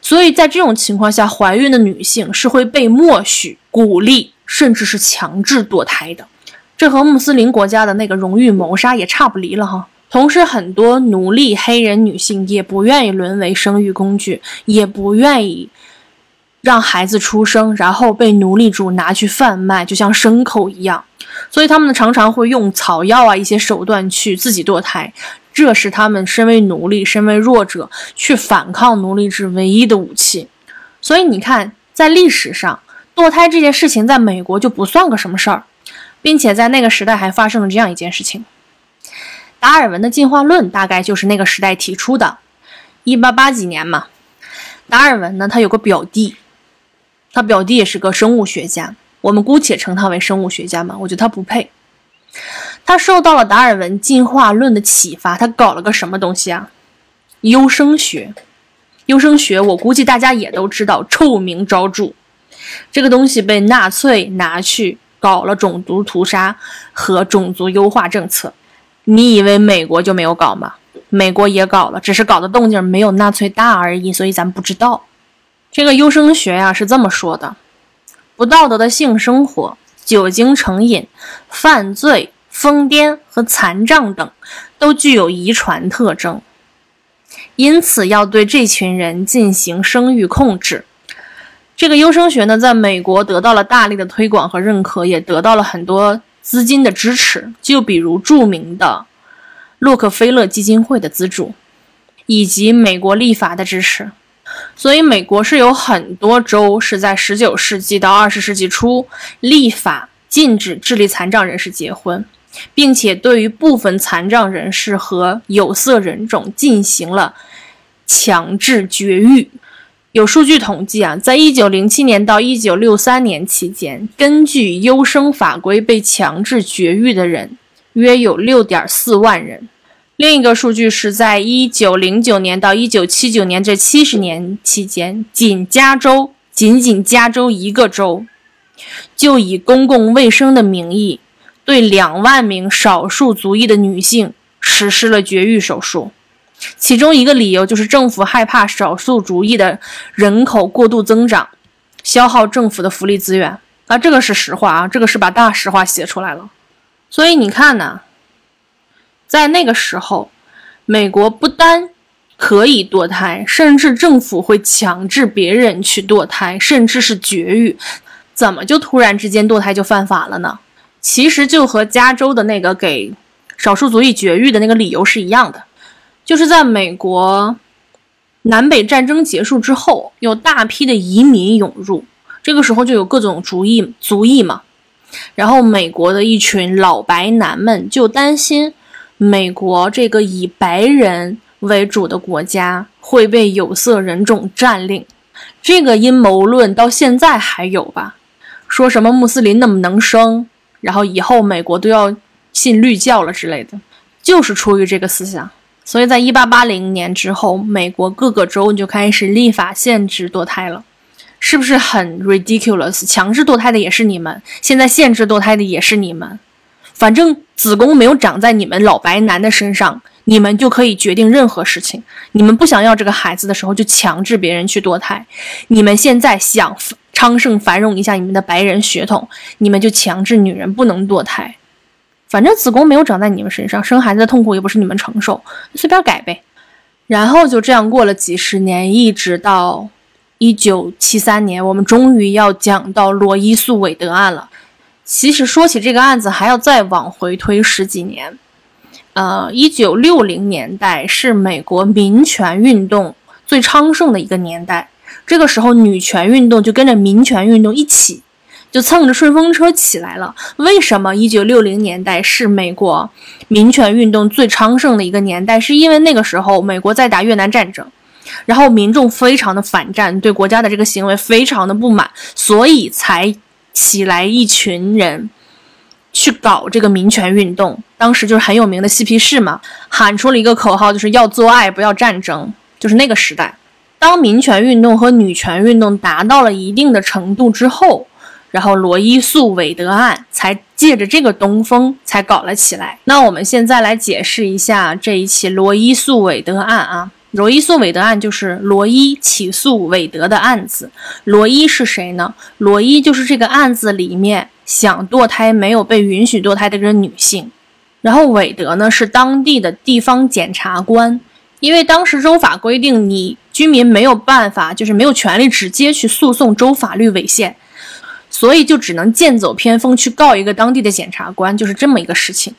所以在这种情况下，怀孕的女性是会被默许、鼓励。甚至是强制堕胎的，这和穆斯林国家的那个荣誉谋杀也差不离了哈。同时，很多奴隶黑人女性也不愿意沦为生育工具，也不愿意让孩子出生，然后被奴隶主拿去贩卖，就像牲口一样。所以，他们常常会用草药啊一些手段去自己堕胎，这是他们身为奴隶、身为弱者去反抗奴隶制唯一的武器。所以，你看，在历史上。堕胎这件事情在美国就不算个什么事儿，并且在那个时代还发生了这样一件事情：达尔文的进化论大概就是那个时代提出的。一八八几年嘛，达尔文呢，他有个表弟，他表弟也是个生物学家，我们姑且称他为生物学家嘛。我觉得他不配。他受到了达尔文进化论的启发，他搞了个什么东西啊？优生学。优生学，我估计大家也都知道，臭名昭著。这个东西被纳粹拿去搞了种族屠杀和种族优化政策，你以为美国就没有搞吗？美国也搞了，只是搞的动静没有纳粹大而已，所以咱不知道。这个优生学呀是这么说的：不道德的性生活、酒精成瘾、犯罪、疯癫和残障等，都具有遗传特征，因此要对这群人进行生育控制。这个优生学呢，在美国得到了大力的推广和认可，也得到了很多资金的支持。就比如著名的洛克菲勒基金会的资助，以及美国立法的支持。所以，美国是有很多州是在19世纪到20世纪初立法禁止智力残障人士结婚，并且对于部分残障人士和有色人种进行了强制绝育。有数据统计啊，在一九零七年到一九六三年期间，根据优生法规被强制绝育的人约有六点四万人。另一个数据是在一九零九年到一九七九年这七十年期间，仅加州，仅仅加州一个州，就以公共卫生的名义对两万名少数族裔的女性实施了绝育手术。其中一个理由就是政府害怕少数族裔的人口过度增长，消耗政府的福利资源。啊，这个是实话啊，这个是把大实话写出来了。所以你看呢，在那个时候，美国不单可以堕胎，甚至政府会强制别人去堕胎，甚至是绝育。怎么就突然之间堕胎就犯法了呢？其实就和加州的那个给少数族裔绝育的那个理由是一样的。就是在美国南北战争结束之后，有大批的移民涌入，这个时候就有各种族裔族裔嘛。然后美国的一群老白男们就担心，美国这个以白人为主的国家会被有色人种占领。这个阴谋论到现在还有吧？说什么穆斯林那么能生，然后以后美国都要信绿教了之类的，就是出于这个思想。所以在一八八零年之后，美国各个州就开始立法限制堕胎了，是不是很 ridiculous？强制堕胎的也是你们，现在限制堕胎的也是你们。反正子宫没有长在你们老白男的身上，你们就可以决定任何事情。你们不想要这个孩子的时候，就强制别人去堕胎。你们现在想昌盛繁荣一下你们的白人血统，你们就强制女人不能堕胎。反正子宫没有长在你们身上，生孩子的痛苦也不是你们承受，随便改呗。然后就这样过了几十年，一直到一九七三年，我们终于要讲到罗伊诉韦德案了。其实说起这个案子，还要再往回推十几年。呃，一九六零年代是美国民权运动最昌盛的一个年代，这个时候女权运动就跟着民权运动一起。就蹭着顺风车起来了。为什么一九六零年代是美国民权运动最昌盛的一个年代？是因为那个时候美国在打越南战争，然后民众非常的反战，对国家的这个行为非常的不满，所以才起来一群人去搞这个民权运动。当时就是很有名的嬉皮士嘛，喊出了一个口号，就是要做爱，不要战争。就是那个时代，当民权运动和女权运动达到了一定的程度之后。然后罗伊诉韦德案才借着这个东风才搞了起来。那我们现在来解释一下这一起罗伊诉韦德案啊。罗伊诉韦德案就是罗伊起诉韦德的案子。罗伊是谁呢？罗伊就是这个案子里面想堕胎没有被允许堕胎的这个女性。然后韦德呢是当地的地方检察官，因为当时州法规定你居民没有办法，就是没有权利直接去诉讼州法律违宪。所以就只能剑走偏锋去告一个当地的检察官，就是这么一个事情。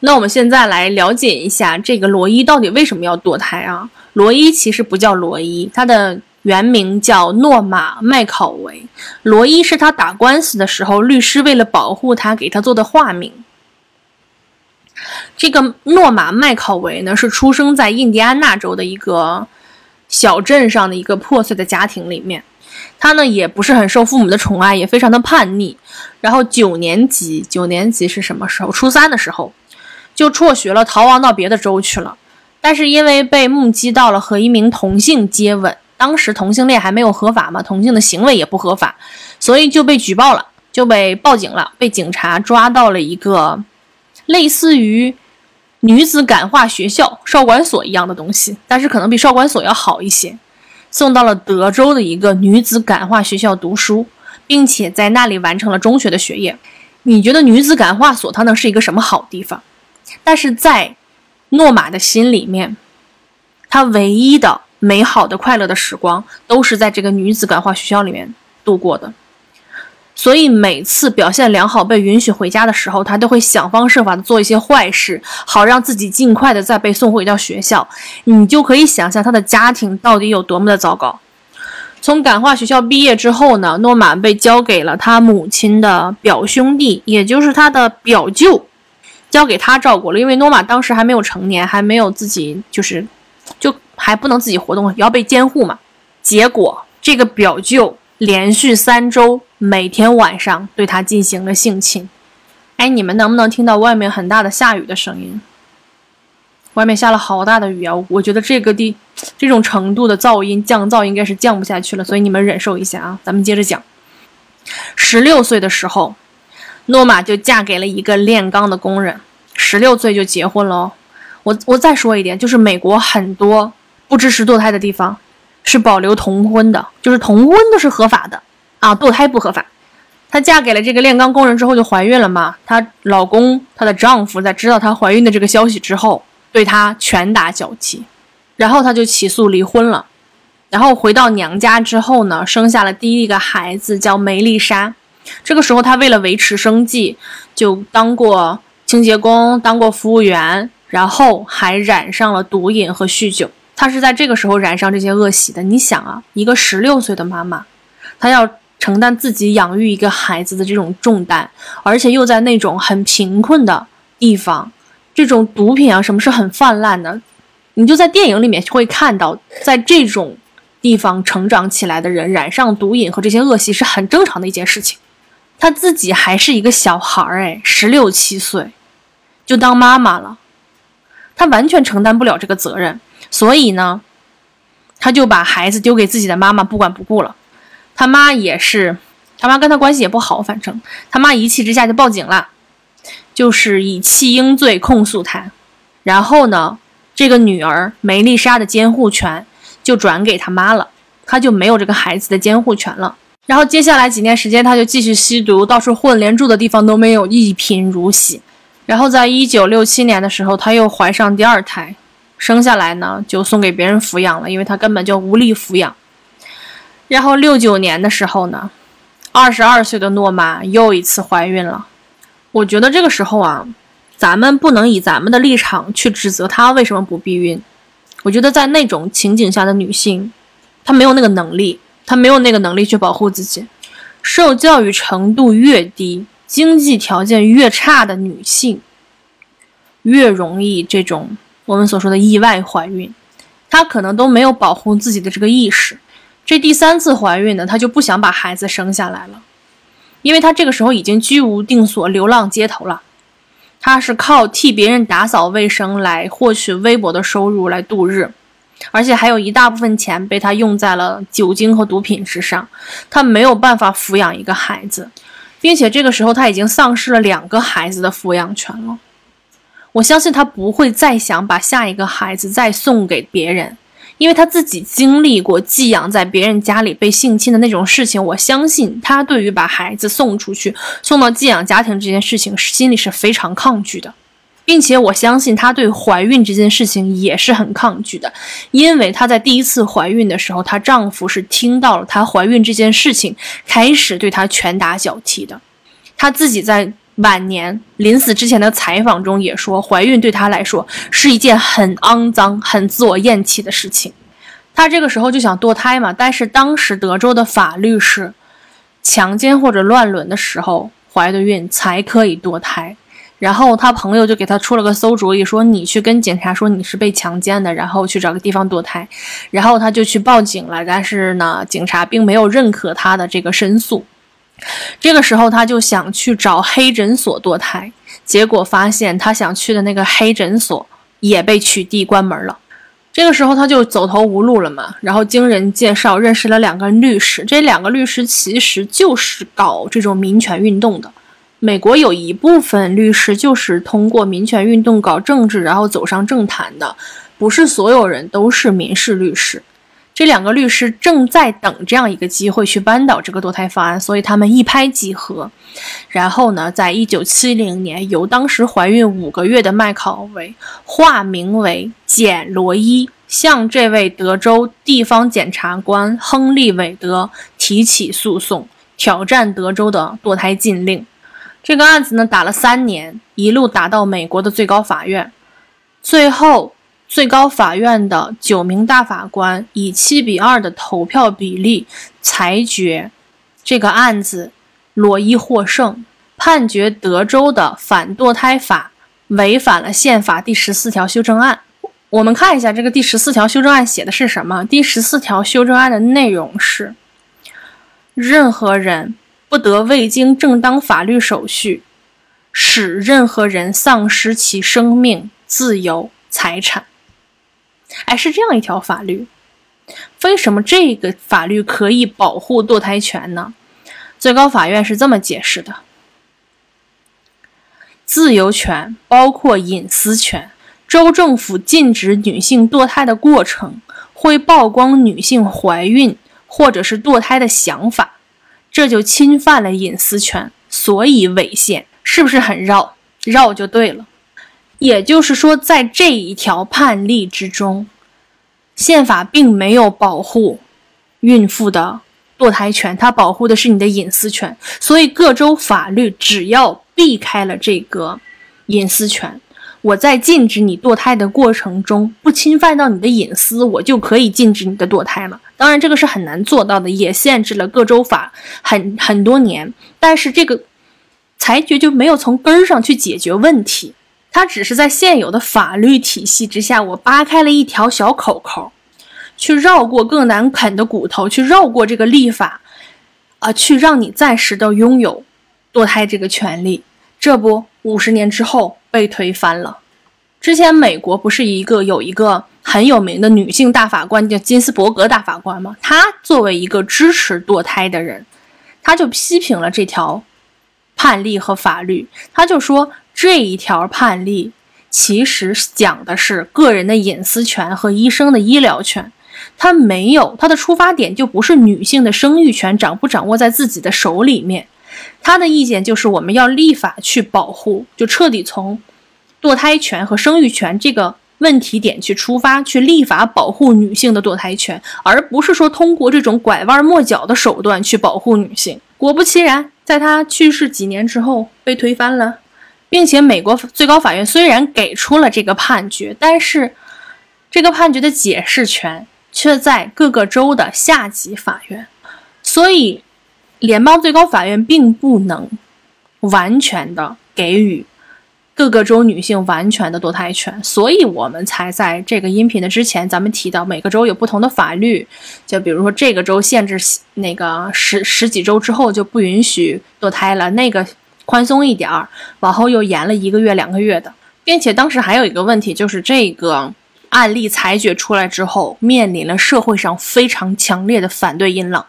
那我们现在来了解一下这个罗伊到底为什么要堕胎啊？罗伊其实不叫罗伊，他的原名叫诺玛麦考维。罗伊是他打官司的时候，律师为了保护他给他做的化名。这个诺玛麦考维呢，是出生在印第安纳州的一个小镇上的一个破碎的家庭里面。他呢也不是很受父母的宠爱，也非常的叛逆。然后九年级，九年级是什么时候？初三的时候，就辍学了，逃亡到别的州去了。但是因为被目击到了和一名同性接吻，当时同性恋还没有合法嘛，同性的行为也不合法，所以就被举报了，就被报警了，被警察抓到了一个类似于女子感化学校、少管所一样的东西，但是可能比少管所要好一些。送到了德州的一个女子感化学校读书，并且在那里完成了中学的学业。你觉得女子感化所它能是一个什么好地方？但是在诺玛的心里面，他唯一的美好的快乐的时光都是在这个女子感化学校里面度过的。所以每次表现良好被允许回家的时候，他都会想方设法的做一些坏事，好让自己尽快的再被送回到学校。你就可以想象他的家庭到底有多么的糟糕。从感化学校毕业之后呢，诺玛被交给了他母亲的表兄弟，也就是他的表舅，交给他照顾了。因为诺玛当时还没有成年，还没有自己，就是就还不能自己活动，也要被监护嘛。结果这个表舅连续三周。每天晚上对他进行了性侵，哎，你们能不能听到外面很大的下雨的声音？外面下了好大的雨啊！我觉得这个地这种程度的噪音降噪应该是降不下去了，所以你们忍受一下啊。咱们接着讲，十六岁的时候，诺玛就嫁给了一个炼钢的工人，十六岁就结婚了哦。我我再说一点，就是美国很多不支持堕胎的地方是保留同婚的，就是同婚都是合法的啊，堕胎不合法。她嫁给了这个炼钢工人之后就怀孕了嘛，她老公她的丈夫在知道她怀孕的这个消息之后，对她拳打脚踢，然后她就起诉离婚了。然后回到娘家之后呢，生下了第一个孩子，叫梅丽莎。这个时候，她为了维持生计，就当过清洁工，当过服务员，然后还染上了毒瘾和酗酒。她是在这个时候染上这些恶习的。你想啊，一个十六岁的妈妈，她要承担自己养育一个孩子的这种重担，而且又在那种很贫困的地方，这种毒品啊什么是很泛滥的。你就在电影里面会看到，在这种。地方成长起来的人染上毒瘾和这些恶习是很正常的一件事情。她自己还是一个小孩儿，哎，十六七岁就当妈妈了，她完全承担不了这个责任，所以呢，她就把孩子丢给自己的妈妈不管不顾了。他妈也是，他妈跟他关系也不好，反正他妈一气之下就报警了，就是以弃婴罪控诉他。然后呢，这个女儿梅丽莎的监护权。就转给他妈了，他就没有这个孩子的监护权了。然后接下来几年时间，他就继续吸毒，到处混，连住的地方都没有，一贫如洗。然后在一九六七年的时候，他又怀上第二胎，生下来呢就送给别人抚养了，因为他根本就无力抚养。然后六九年的时候呢，二十二岁的诺玛又一次怀孕了。我觉得这个时候啊，咱们不能以咱们的立场去指责她为什么不避孕。我觉得在那种情景下的女性，她没有那个能力，她没有那个能力去保护自己。受教育程度越低、经济条件越差的女性，越容易这种我们所说的意外怀孕。她可能都没有保护自己的这个意识。这第三次怀孕呢，她就不想把孩子生下来了，因为她这个时候已经居无定所、流浪街头了。她是靠替别人打扫卫生来获取微薄的收入来度日，而且还有一大部分钱被他用在了酒精和毒品之上。他没有办法抚养一个孩子，并且这个时候他已经丧失了两个孩子的抚养权了。我相信他不会再想把下一个孩子再送给别人。因为他自己经历过寄养在别人家里被性侵的那种事情，我相信他对于把孩子送出去、送到寄养家庭这件事情，心里是非常抗拒的，并且我相信她对怀孕这件事情也是很抗拒的，因为她在第一次怀孕的时候，她丈夫是听到了她怀孕这件事情，开始对她拳打脚踢的，她自己在。晚年临死之前的采访中也说，怀孕对她来说是一件很肮脏、很自我厌弃的事情。她这个时候就想堕胎嘛，但是当时德州的法律是，强奸或者乱伦的时候怀的孕才可以堕胎。然后她朋友就给她出了个馊主意，说你去跟警察说你是被强奸的，然后去找个地方堕胎。然后她就去报警了，但是呢，警察并没有认可她的这个申诉。这个时候，他就想去找黑诊所堕胎，结果发现他想去的那个黑诊所也被取缔关门了。这个时候，他就走投无路了嘛。然后经人介绍认识了两个律师，这两个律师其实就是搞这种民权运动的。美国有一部分律师就是通过民权运动搞政治，然后走上政坛的，不是所有人都是民事律师。这两个律师正在等这样一个机会去扳倒这个堕胎法案，所以他们一拍即合。然后呢，在一九七零年，由当时怀孕五个月的麦考维化名为简罗伊，向这位德州地方检察官亨利韦德提起诉讼，挑战德州的堕胎禁令。这个案子呢，打了三年，一路打到美国的最高法院，最后。最高法院的九名大法官以七比二的投票比例裁决这个案子，罗伊获胜，判决德州的反堕胎法违反了宪法第十四条修正案。我们看一下这个第十四条修正案写的是什么？第十四条修正案的内容是：任何人不得未经正当法律手续，使任何人丧失其生命、自由、财产。哎，是这样一条法律，为什么这个法律可以保护堕胎权呢？最高法院是这么解释的：自由权包括隐私权。州政府禁止女性堕胎的过程，会曝光女性怀孕或者是堕胎的想法，这就侵犯了隐私权，所以违宪。是不是很绕？绕就对了。也就是说，在这一条判例之中，宪法并没有保护孕妇的堕胎权，它保护的是你的隐私权。所以各州法律只要避开了这个隐私权。我在禁止你堕胎的过程中不侵犯到你的隐私，我就可以禁止你的堕胎了。当然，这个是很难做到的，也限制了各州法很很多年。但是这个裁决就没有从根儿上去解决问题，它只是在现有的法律体系之下，我扒开了一条小口口，去绕过更难啃的骨头，去绕过这个立法，啊，去让你暂时的拥有堕胎这个权利。这不，五十年之后。被推翻了。之前美国不是一个有一个很有名的女性大法官叫金斯伯格大法官吗？她作为一个支持堕胎的人，她就批评了这条判例和法律。她就说这一条判例其实讲的是个人的隐私权和医生的医疗权，它没有它的出发点就不是女性的生育权掌不掌握在自己的手里面。他的意见就是我们要立法去保护，就彻底从堕胎权和生育权这个问题点去出发，去立法保护女性的堕胎权，而不是说通过这种拐弯抹角的手段去保护女性。果不其然，在他去世几年之后被推翻了，并且美国最高法院虽然给出了这个判决，但是这个判决的解释权却在各个州的下级法院，所以。联邦最高法院并不能完全的给予各个州女性完全的堕胎权，所以我们才在这个音频的之前，咱们提到每个州有不同的法律，就比如说这个州限制那个十十几周之后就不允许堕胎了，那个宽松一点儿，往后又延了一个月两个月的，并且当时还有一个问题，就是这个案例裁决出来之后，面临了社会上非常强烈的反对音浪。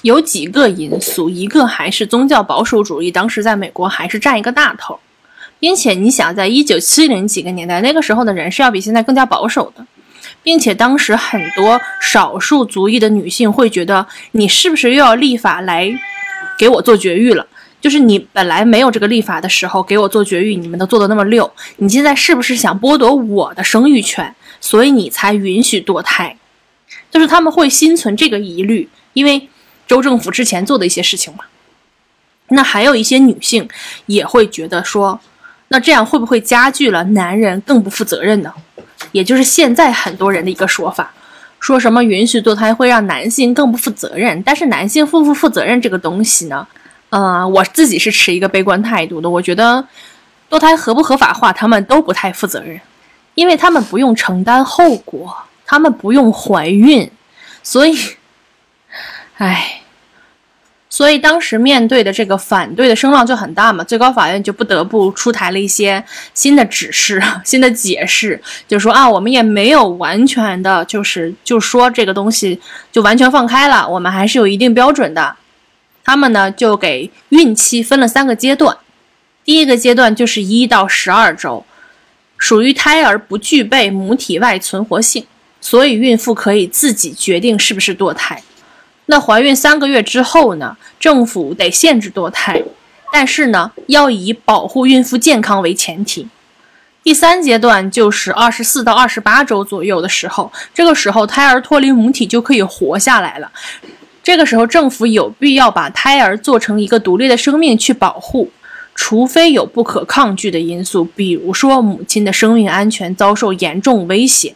有几个因素，一个还是宗教保守主义，当时在美国还是占一个大头，并且你想，在一九七零几个年代，那个时候的人是要比现在更加保守的，并且当时很多少数族裔的女性会觉得，你是不是又要立法来给我做绝育了？就是你本来没有这个立法的时候给我做绝育，你们都做的那么溜，你现在是不是想剥夺我的生育权？所以你才允许堕胎，就是他们会心存这个疑虑，因为。州政府之前做的一些事情嘛，那还有一些女性也会觉得说，那这样会不会加剧了男人更不负责任呢？也就是现在很多人的一个说法，说什么允许堕胎会让男性更不负责任，但是男性负不负责任这个东西呢？呃，我自己是持一个悲观态度的，我觉得堕胎合不合法化，他们都不太负责任，因为他们不用承担后果，他们不用怀孕，所以，唉。所以当时面对的这个反对的声浪就很大嘛，最高法院就不得不出台了一些新的指示、新的解释，就说啊，我们也没有完全的，就是就说这个东西就完全放开了，我们还是有一定标准的。他们呢就给孕期分了三个阶段，第一个阶段就是一到十二周，属于胎儿不具备母体外存活性，所以孕妇可以自己决定是不是堕胎。那怀孕三个月之后呢？政府得限制堕胎，但是呢，要以保护孕妇健康为前提。第三阶段就是二十四到二十八周左右的时候，这个时候胎儿脱离母体就可以活下来了。这个时候，政府有必要把胎儿做成一个独立的生命去保护，除非有不可抗拒的因素，比如说母亲的生命安全遭受严重威胁。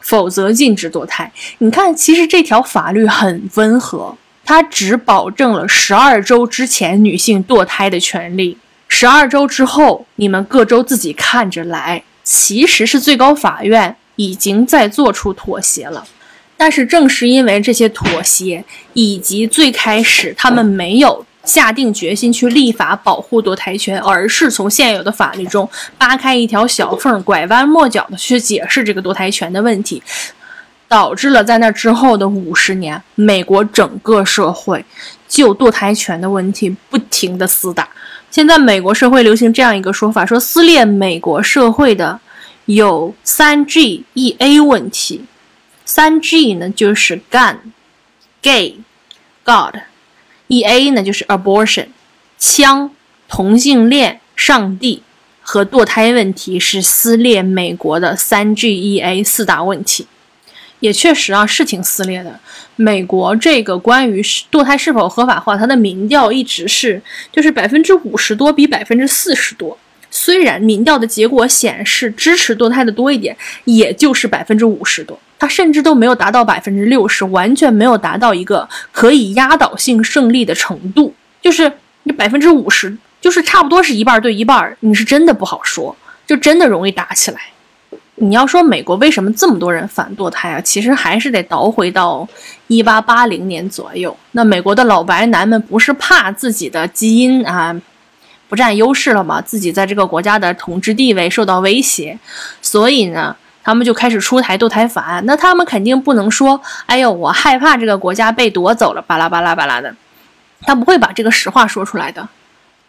否则禁止堕胎。你看，其实这条法律很温和，它只保证了十二周之前女性堕胎的权利，十二周之后你们各州自己看着来。其实是最高法院已经在做出妥协了，但是正是因为这些妥协，以及最开始他们没有。下定决心去立法保护堕胎权，而是从现有的法律中扒开一条小缝，拐弯抹角的去解释这个堕胎权的问题，导致了在那之后的五十年，美国整个社会就堕胎权的问题不停的厮打。现在美国社会流行这样一个说法，说撕裂美国社会的有三 G E A 问题。三 G 呢就是 gun、gay、God；E A 呢就是 abortion、枪、同性恋、上帝和堕胎问题是撕裂美国的三 G E A 四大问题。也确实啊，是挺撕裂的。美国这个关于堕胎是否合法化，它的民调一直是就是百分之五十多比百分之四十多。虽然民调的结果显示支持堕胎的多一点，也就是百分之五十多，它甚至都没有达到百分之六十，完全没有达到一个可以压倒性胜利的程度。就是你百分之五十，就是差不多是一半对一半，你是真的不好说，就真的容易打起来。你要说美国为什么这么多人反堕胎啊？其实还是得倒回到一八八零年左右。那美国的老白男们不是怕自己的基因啊不占优势了吗？自己在这个国家的统治地位受到威胁，所以呢，他们就开始出台堕胎法案。那他们肯定不能说：“哎呦，我害怕这个国家被夺走了。”巴拉巴拉巴拉的，他不会把这个实话说出来的。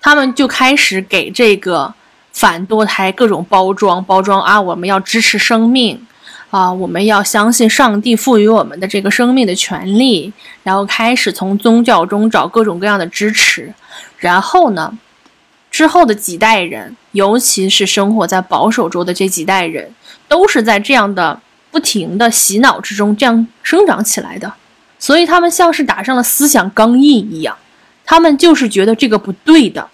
他们就开始给这个。反堕胎各种包装，包装啊！我们要支持生命，啊，我们要相信上帝赋予我们的这个生命的权利，然后开始从宗教中找各种各样的支持。然后呢，之后的几代人，尤其是生活在保守州的这几代人，都是在这样的不停的洗脑之中这样生长起来的。所以他们像是打上了思想钢印一样，他们就是觉得这个不对的。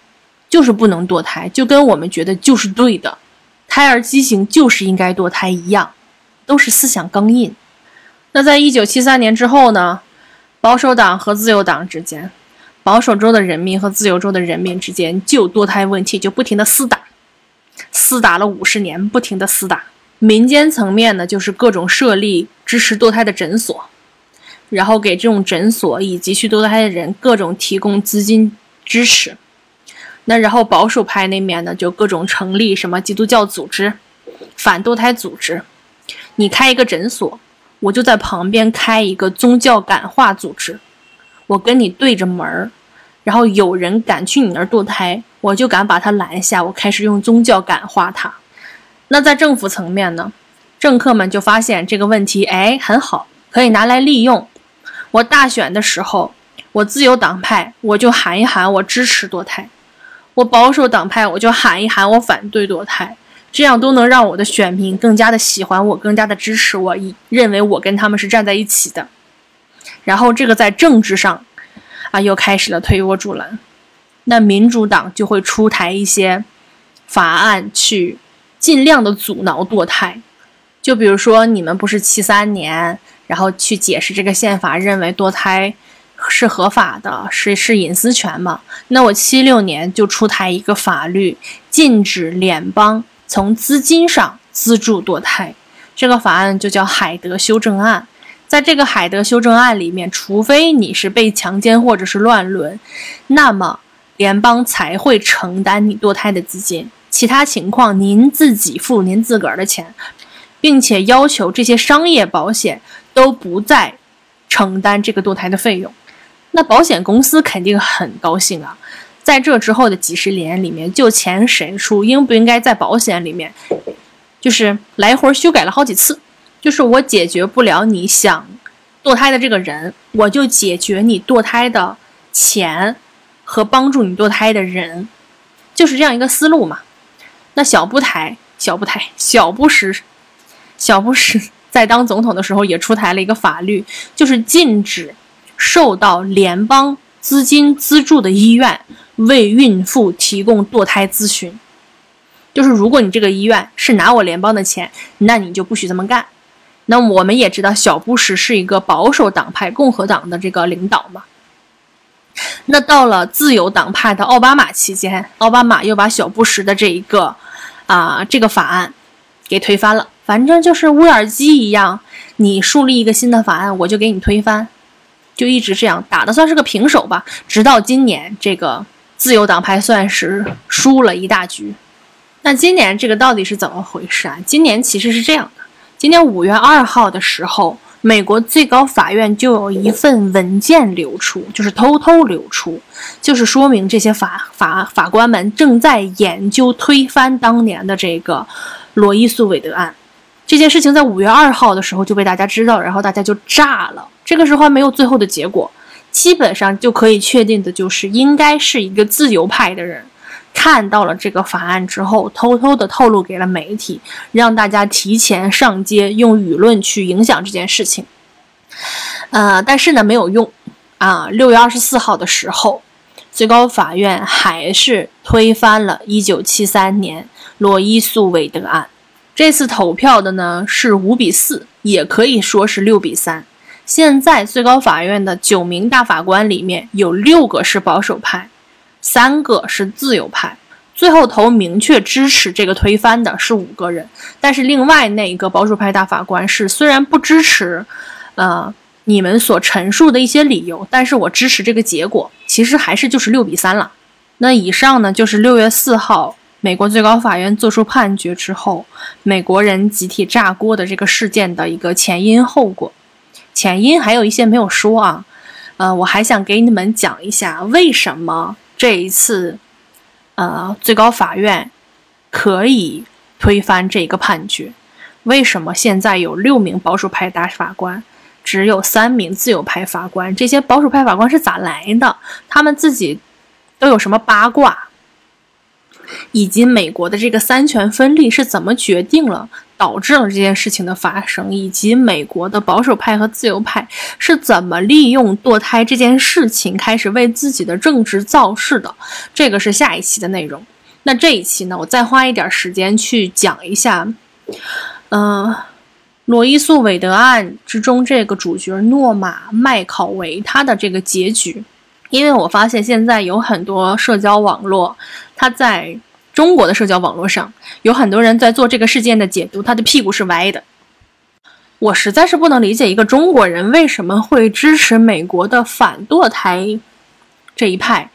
就是不能堕胎，就跟我们觉得就是对的，胎儿畸形就是应该堕胎一样，都是思想钢印。那在一九七三年之后呢？保守党和自由党之间，保守州的人民和自由州的人民之间就堕胎问题就不停的厮打，厮打了五十年，不停的厮打。民间层面呢，就是各种设立支持堕胎的诊所，然后给这种诊所以及去堕胎的人各种提供资金支持。那然后保守派那面呢，就各种成立什么基督教组织、反堕胎组织。你开一个诊所，我就在旁边开一个宗教感化组织，我跟你对着门儿。然后有人敢去你那儿堕胎，我就敢把他拦下，我开始用宗教感化他。那在政府层面呢，政客们就发现这个问题，哎，很好，可以拿来利用。我大选的时候，我自由党派，我就喊一喊，我支持堕胎。我保守党派，我就喊一喊，我反对堕胎，这样都能让我的选民更加的喜欢我，更加的支持我，以认为我跟他们是站在一起的。然后这个在政治上，啊，又开始了推波助澜。那民主党就会出台一些法案，去尽量的阻挠堕胎。就比如说，你们不是七三年，然后去解释这个宪法，认为堕胎。是合法的，是是隐私权嘛？那我七六年就出台一个法律，禁止联邦从资金上资助堕胎。这个法案就叫海德修正案。在这个海德修正案里面，除非你是被强奸或者是乱伦，那么联邦才会承担你堕胎的资金。其他情况，您自己付您自个儿的钱，并且要求这些商业保险都不再承担这个堕胎的费用。那保险公司肯定很高兴啊，在这之后的几十年里面，就钱谁出，应不应该在保险里面，就是来回修改了好几次。就是我解决不了你想堕胎的这个人，我就解决你堕胎的钱和帮助你堕胎的人，就是这样一个思路嘛。那小布台、小布台、小布什、小布什在当总统的时候也出台了一个法律，就是禁止。受到联邦资金资助的医院为孕妇提供堕胎咨询，就是如果你这个医院是拿我联邦的钱，那你就不许这么干。那我们也知道，小布什是一个保守党派共和党的这个领导嘛。那到了自由党派的奥巴马期间，奥巴马又把小布什的这一个啊这个法案给推翻了。反正就是乌尔基一样，你树立一个新的法案，我就给你推翻。就一直这样打的，算是个平手吧。直到今年，这个自由党派算是输了一大局。那今年这个到底是怎么回事啊？今年其实是这样的：今年五月二号的时候，美国最高法院就有一份文件流出，就是偷偷流出，就是说明这些法法法官们正在研究推翻当年的这个罗伊诉韦德案。这件事情在五月二号的时候就被大家知道，然后大家就炸了。这个时候还没有最后的结果，基本上就可以确定的就是，应该是一个自由派的人看到了这个法案之后，偷偷的透露给了媒体，让大家提前上街，用舆论去影响这件事情。呃，但是呢，没有用啊。六月二十四号的时候，最高法院还是推翻了1973年罗伊诉韦德案。这次投票的呢是五比四，也可以说是六比三。现在最高法院的九名大法官里面有六个是保守派，三个是自由派。最后投明确支持这个推翻的是五个人，但是另外那一个保守派大法官是虽然不支持，呃，你们所陈述的一些理由，但是我支持这个结果，其实还是就是六比三了。那以上呢就是六月四号。美国最高法院作出判决之后，美国人集体炸锅的这个事件的一个前因后果，前因还有一些没有说啊，呃，我还想给你们讲一下为什么这一次，呃，最高法院可以推翻这个判决，为什么现在有六名保守派大法官，只有三名自由派法官？这些保守派法官是咋来的？他们自己都有什么八卦？以及美国的这个三权分立是怎么决定了，导致了这件事情的发生，以及美国的保守派和自由派是怎么利用堕胎这件事情开始为自己的政治造势的，这个是下一期的内容。那这一期呢，我再花一点时间去讲一下，嗯，罗伊诉韦德案之中这个主角诺玛麦考维他的这个结局。因为我发现现在有很多社交网络，他在中国的社交网络上有很多人在做这个事件的解读，他的屁股是歪的。我实在是不能理解一个中国人为什么会支持美国的反堕胎这一派，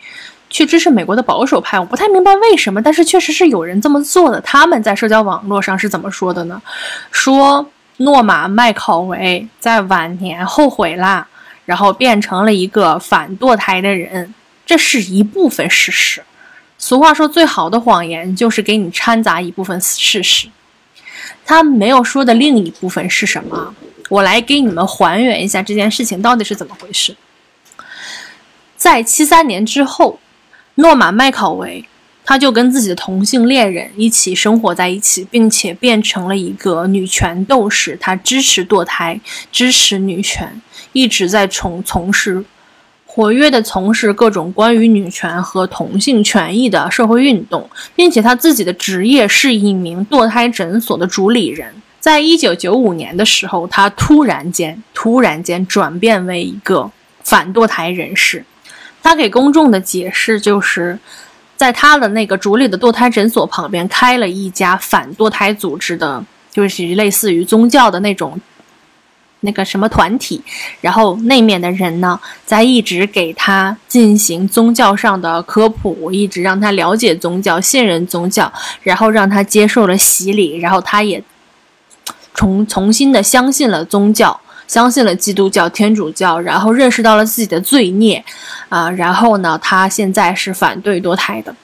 去支持美国的保守派。我不太明白为什么，但是确实是有人这么做的。他们在社交网络上是怎么说的呢？说诺玛麦考维在晚年后悔啦。然后变成了一个反堕胎的人，这是一部分事实。俗话说，最好的谎言就是给你掺杂一部分事实。他没有说的另一部分是什么？我来给你们还原一下这件事情到底是怎么回事。在七三年之后，诺玛麦考维他就跟自己的同性恋人一起生活在一起，并且变成了一个女权斗士。他支持堕胎，支持女权。一直在从从事活跃的从事各种关于女权和同性权益的社会运动，并且他自己的职业是一名堕胎诊所的主理人。在一九九五年的时候，他突然间突然间转变为一个反堕胎人士。他给公众的解释就是，在他的那个主理的堕胎诊所旁边开了一家反堕胎组织的，就是类似于宗教的那种。那个什么团体，然后那面的人呢，在一直给他进行宗教上的科普，一直让他了解宗教、信任宗教，然后让他接受了洗礼，然后他也重重新的相信了宗教，相信了基督教、天主教，然后认识到了自己的罪孽，啊，然后呢，他现在是反对堕胎的，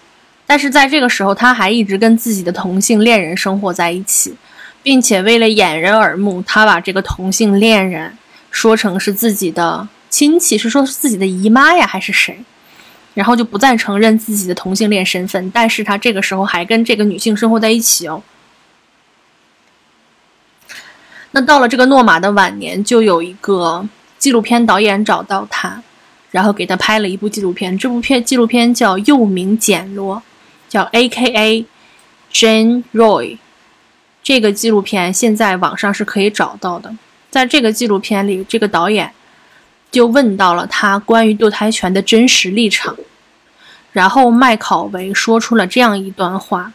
但是在这个时候，他还一直跟自己的同性恋人生活在一起。并且为了掩人耳目，他把这个同性恋人说成是自己的亲戚，是说是自己的姨妈呀，还是谁？然后就不再承认自己的同性恋身份。但是他这个时候还跟这个女性生活在一起哦。那到了这个诺玛的晚年，就有一个纪录片导演找到他，然后给他拍了一部纪录片。这部片纪录片叫《又名简罗》，叫 A.K.A. Jane Roy。这个纪录片现在网上是可以找到的。在这个纪录片里，这个导演就问到了他关于堕胎权的真实立场。然后麦考维说出了这样一段话：“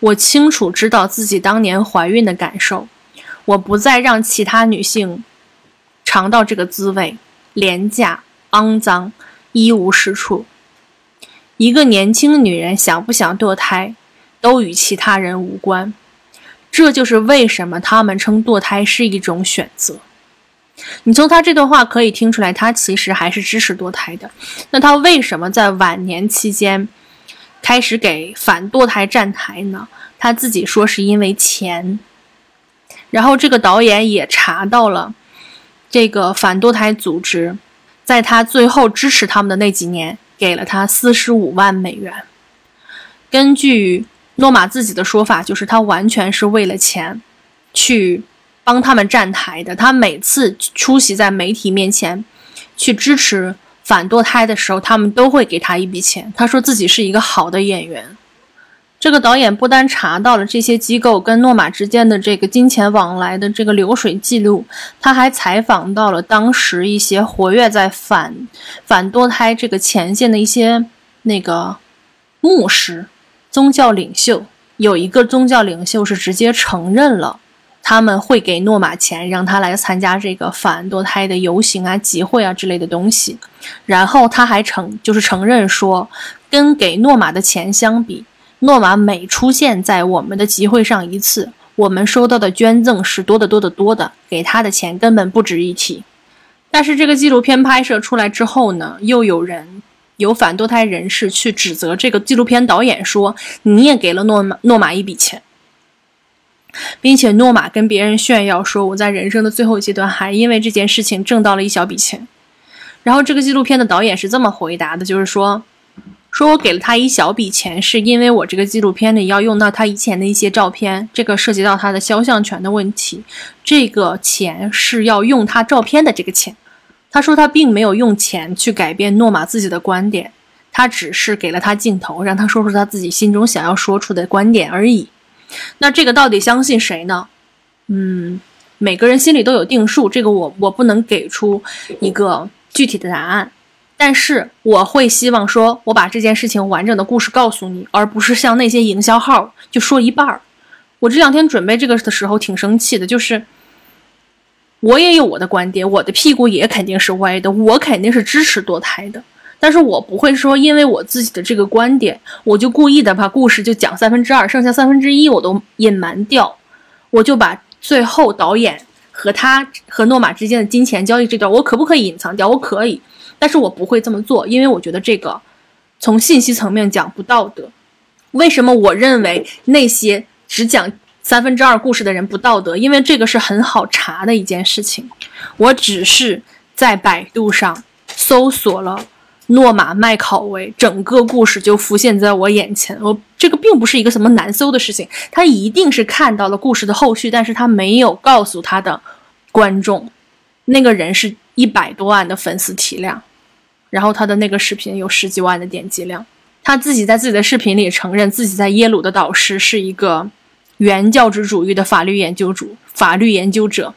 我清楚知道自己当年怀孕的感受，我不再让其他女性尝到这个滋味，廉价、肮脏、一无是处。一个年轻女人想不想堕胎，都与其他人无关。”这就是为什么他们称堕胎是一种选择。你从他这段话可以听出来，他其实还是支持堕胎的。那他为什么在晚年期间开始给反堕胎站台呢？他自己说是因为钱。然后这个导演也查到了，这个反堕胎组织，在他最后支持他们的那几年，给了他四十五万美元。根据诺玛自己的说法，就是他完全是为了钱去帮他们站台的。他每次出席在媒体面前去支持反堕胎的时候，他们都会给他一笔钱。他说自己是一个好的演员。这个导演不单查到了这些机构跟诺玛之间的这个金钱往来的这个流水记录，他还采访到了当时一些活跃在反反堕胎这个前线的一些那个牧师、宗教领袖。有一个宗教领袖是直接承认了他们会给诺玛钱，让他来参加这个反堕胎的游行啊、集会啊之类的东西。然后他还承就是承认说，跟给诺玛的钱相比。诺玛每出现在我们的集会上一次，我们收到的捐赠是多得多得多的，给他的钱根本不值一提。但是这个纪录片拍摄出来之后呢，又有人有反堕胎人士去指责这个纪录片导演说，你也给了诺玛诺玛一笔钱，并且诺玛跟别人炫耀说，我在人生的最后阶段还因为这件事情挣到了一小笔钱。然后这个纪录片的导演是这么回答的，就是说。说我给了他一小笔钱，是因为我这个纪录片里要用到他以前的一些照片，这个涉及到他的肖像权的问题。这个钱是要用他照片的这个钱。他说他并没有用钱去改变诺玛自己的观点，他只是给了他镜头，让他说出他自己心中想要说出的观点而已。那这个到底相信谁呢？嗯，每个人心里都有定数，这个我我不能给出一个具体的答案。但是我会希望说，我把这件事情完整的故事告诉你，而不是像那些营销号就说一半儿。我这两天准备这个的时候挺生气的，就是我也有我的观点，我的屁股也肯定是歪的，我肯定是支持堕胎的。但是我不会说，因为我自己的这个观点，我就故意的把故事就讲三分之二，剩下三分之一我都隐瞒掉，我就把最后导演和他和诺玛之间的金钱交易这段，我可不可以隐藏掉？我可以。但是我不会这么做，因为我觉得这个从信息层面讲不道德。为什么我认为那些只讲三分之二故事的人不道德？因为这个是很好查的一件事情。我只是在百度上搜索了诺玛麦考维，整个故事就浮现在我眼前。我这个并不是一个什么难搜的事情，他一定是看到了故事的后续，但是他没有告诉他的观众，那个人是一百多万的粉丝体量。然后他的那个视频有十几万的点击量，他自己在自己的视频里承认自己在耶鲁的导师是一个原教旨主义的法律研究主法律研究者，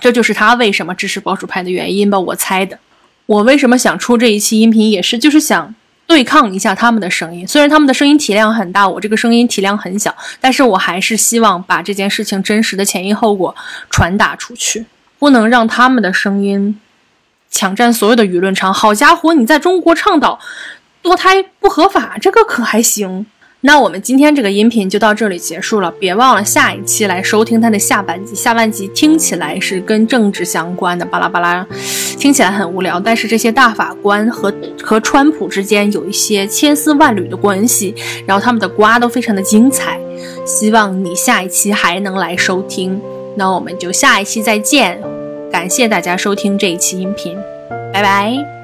这就是他为什么支持保守派的原因吧？我猜的。我为什么想出这一期音频，也是就是想对抗一下他们的声音。虽然他们的声音体量很大，我这个声音体量很小，但是我还是希望把这件事情真实的前因后果传达出去，不能让他们的声音。抢占所有的舆论场，好家伙！你在中国倡导堕胎不合法，这个可还行？那我们今天这个音频就到这里结束了，别忘了下一期来收听它的下半集。下半集听起来是跟政治相关的，巴拉巴拉，听起来很无聊，但是这些大法官和和川普之间有一些千丝万缕的关系，然后他们的瓜都非常的精彩。希望你下一期还能来收听，那我们就下一期再见。感谢大家收听这一期音频，拜拜。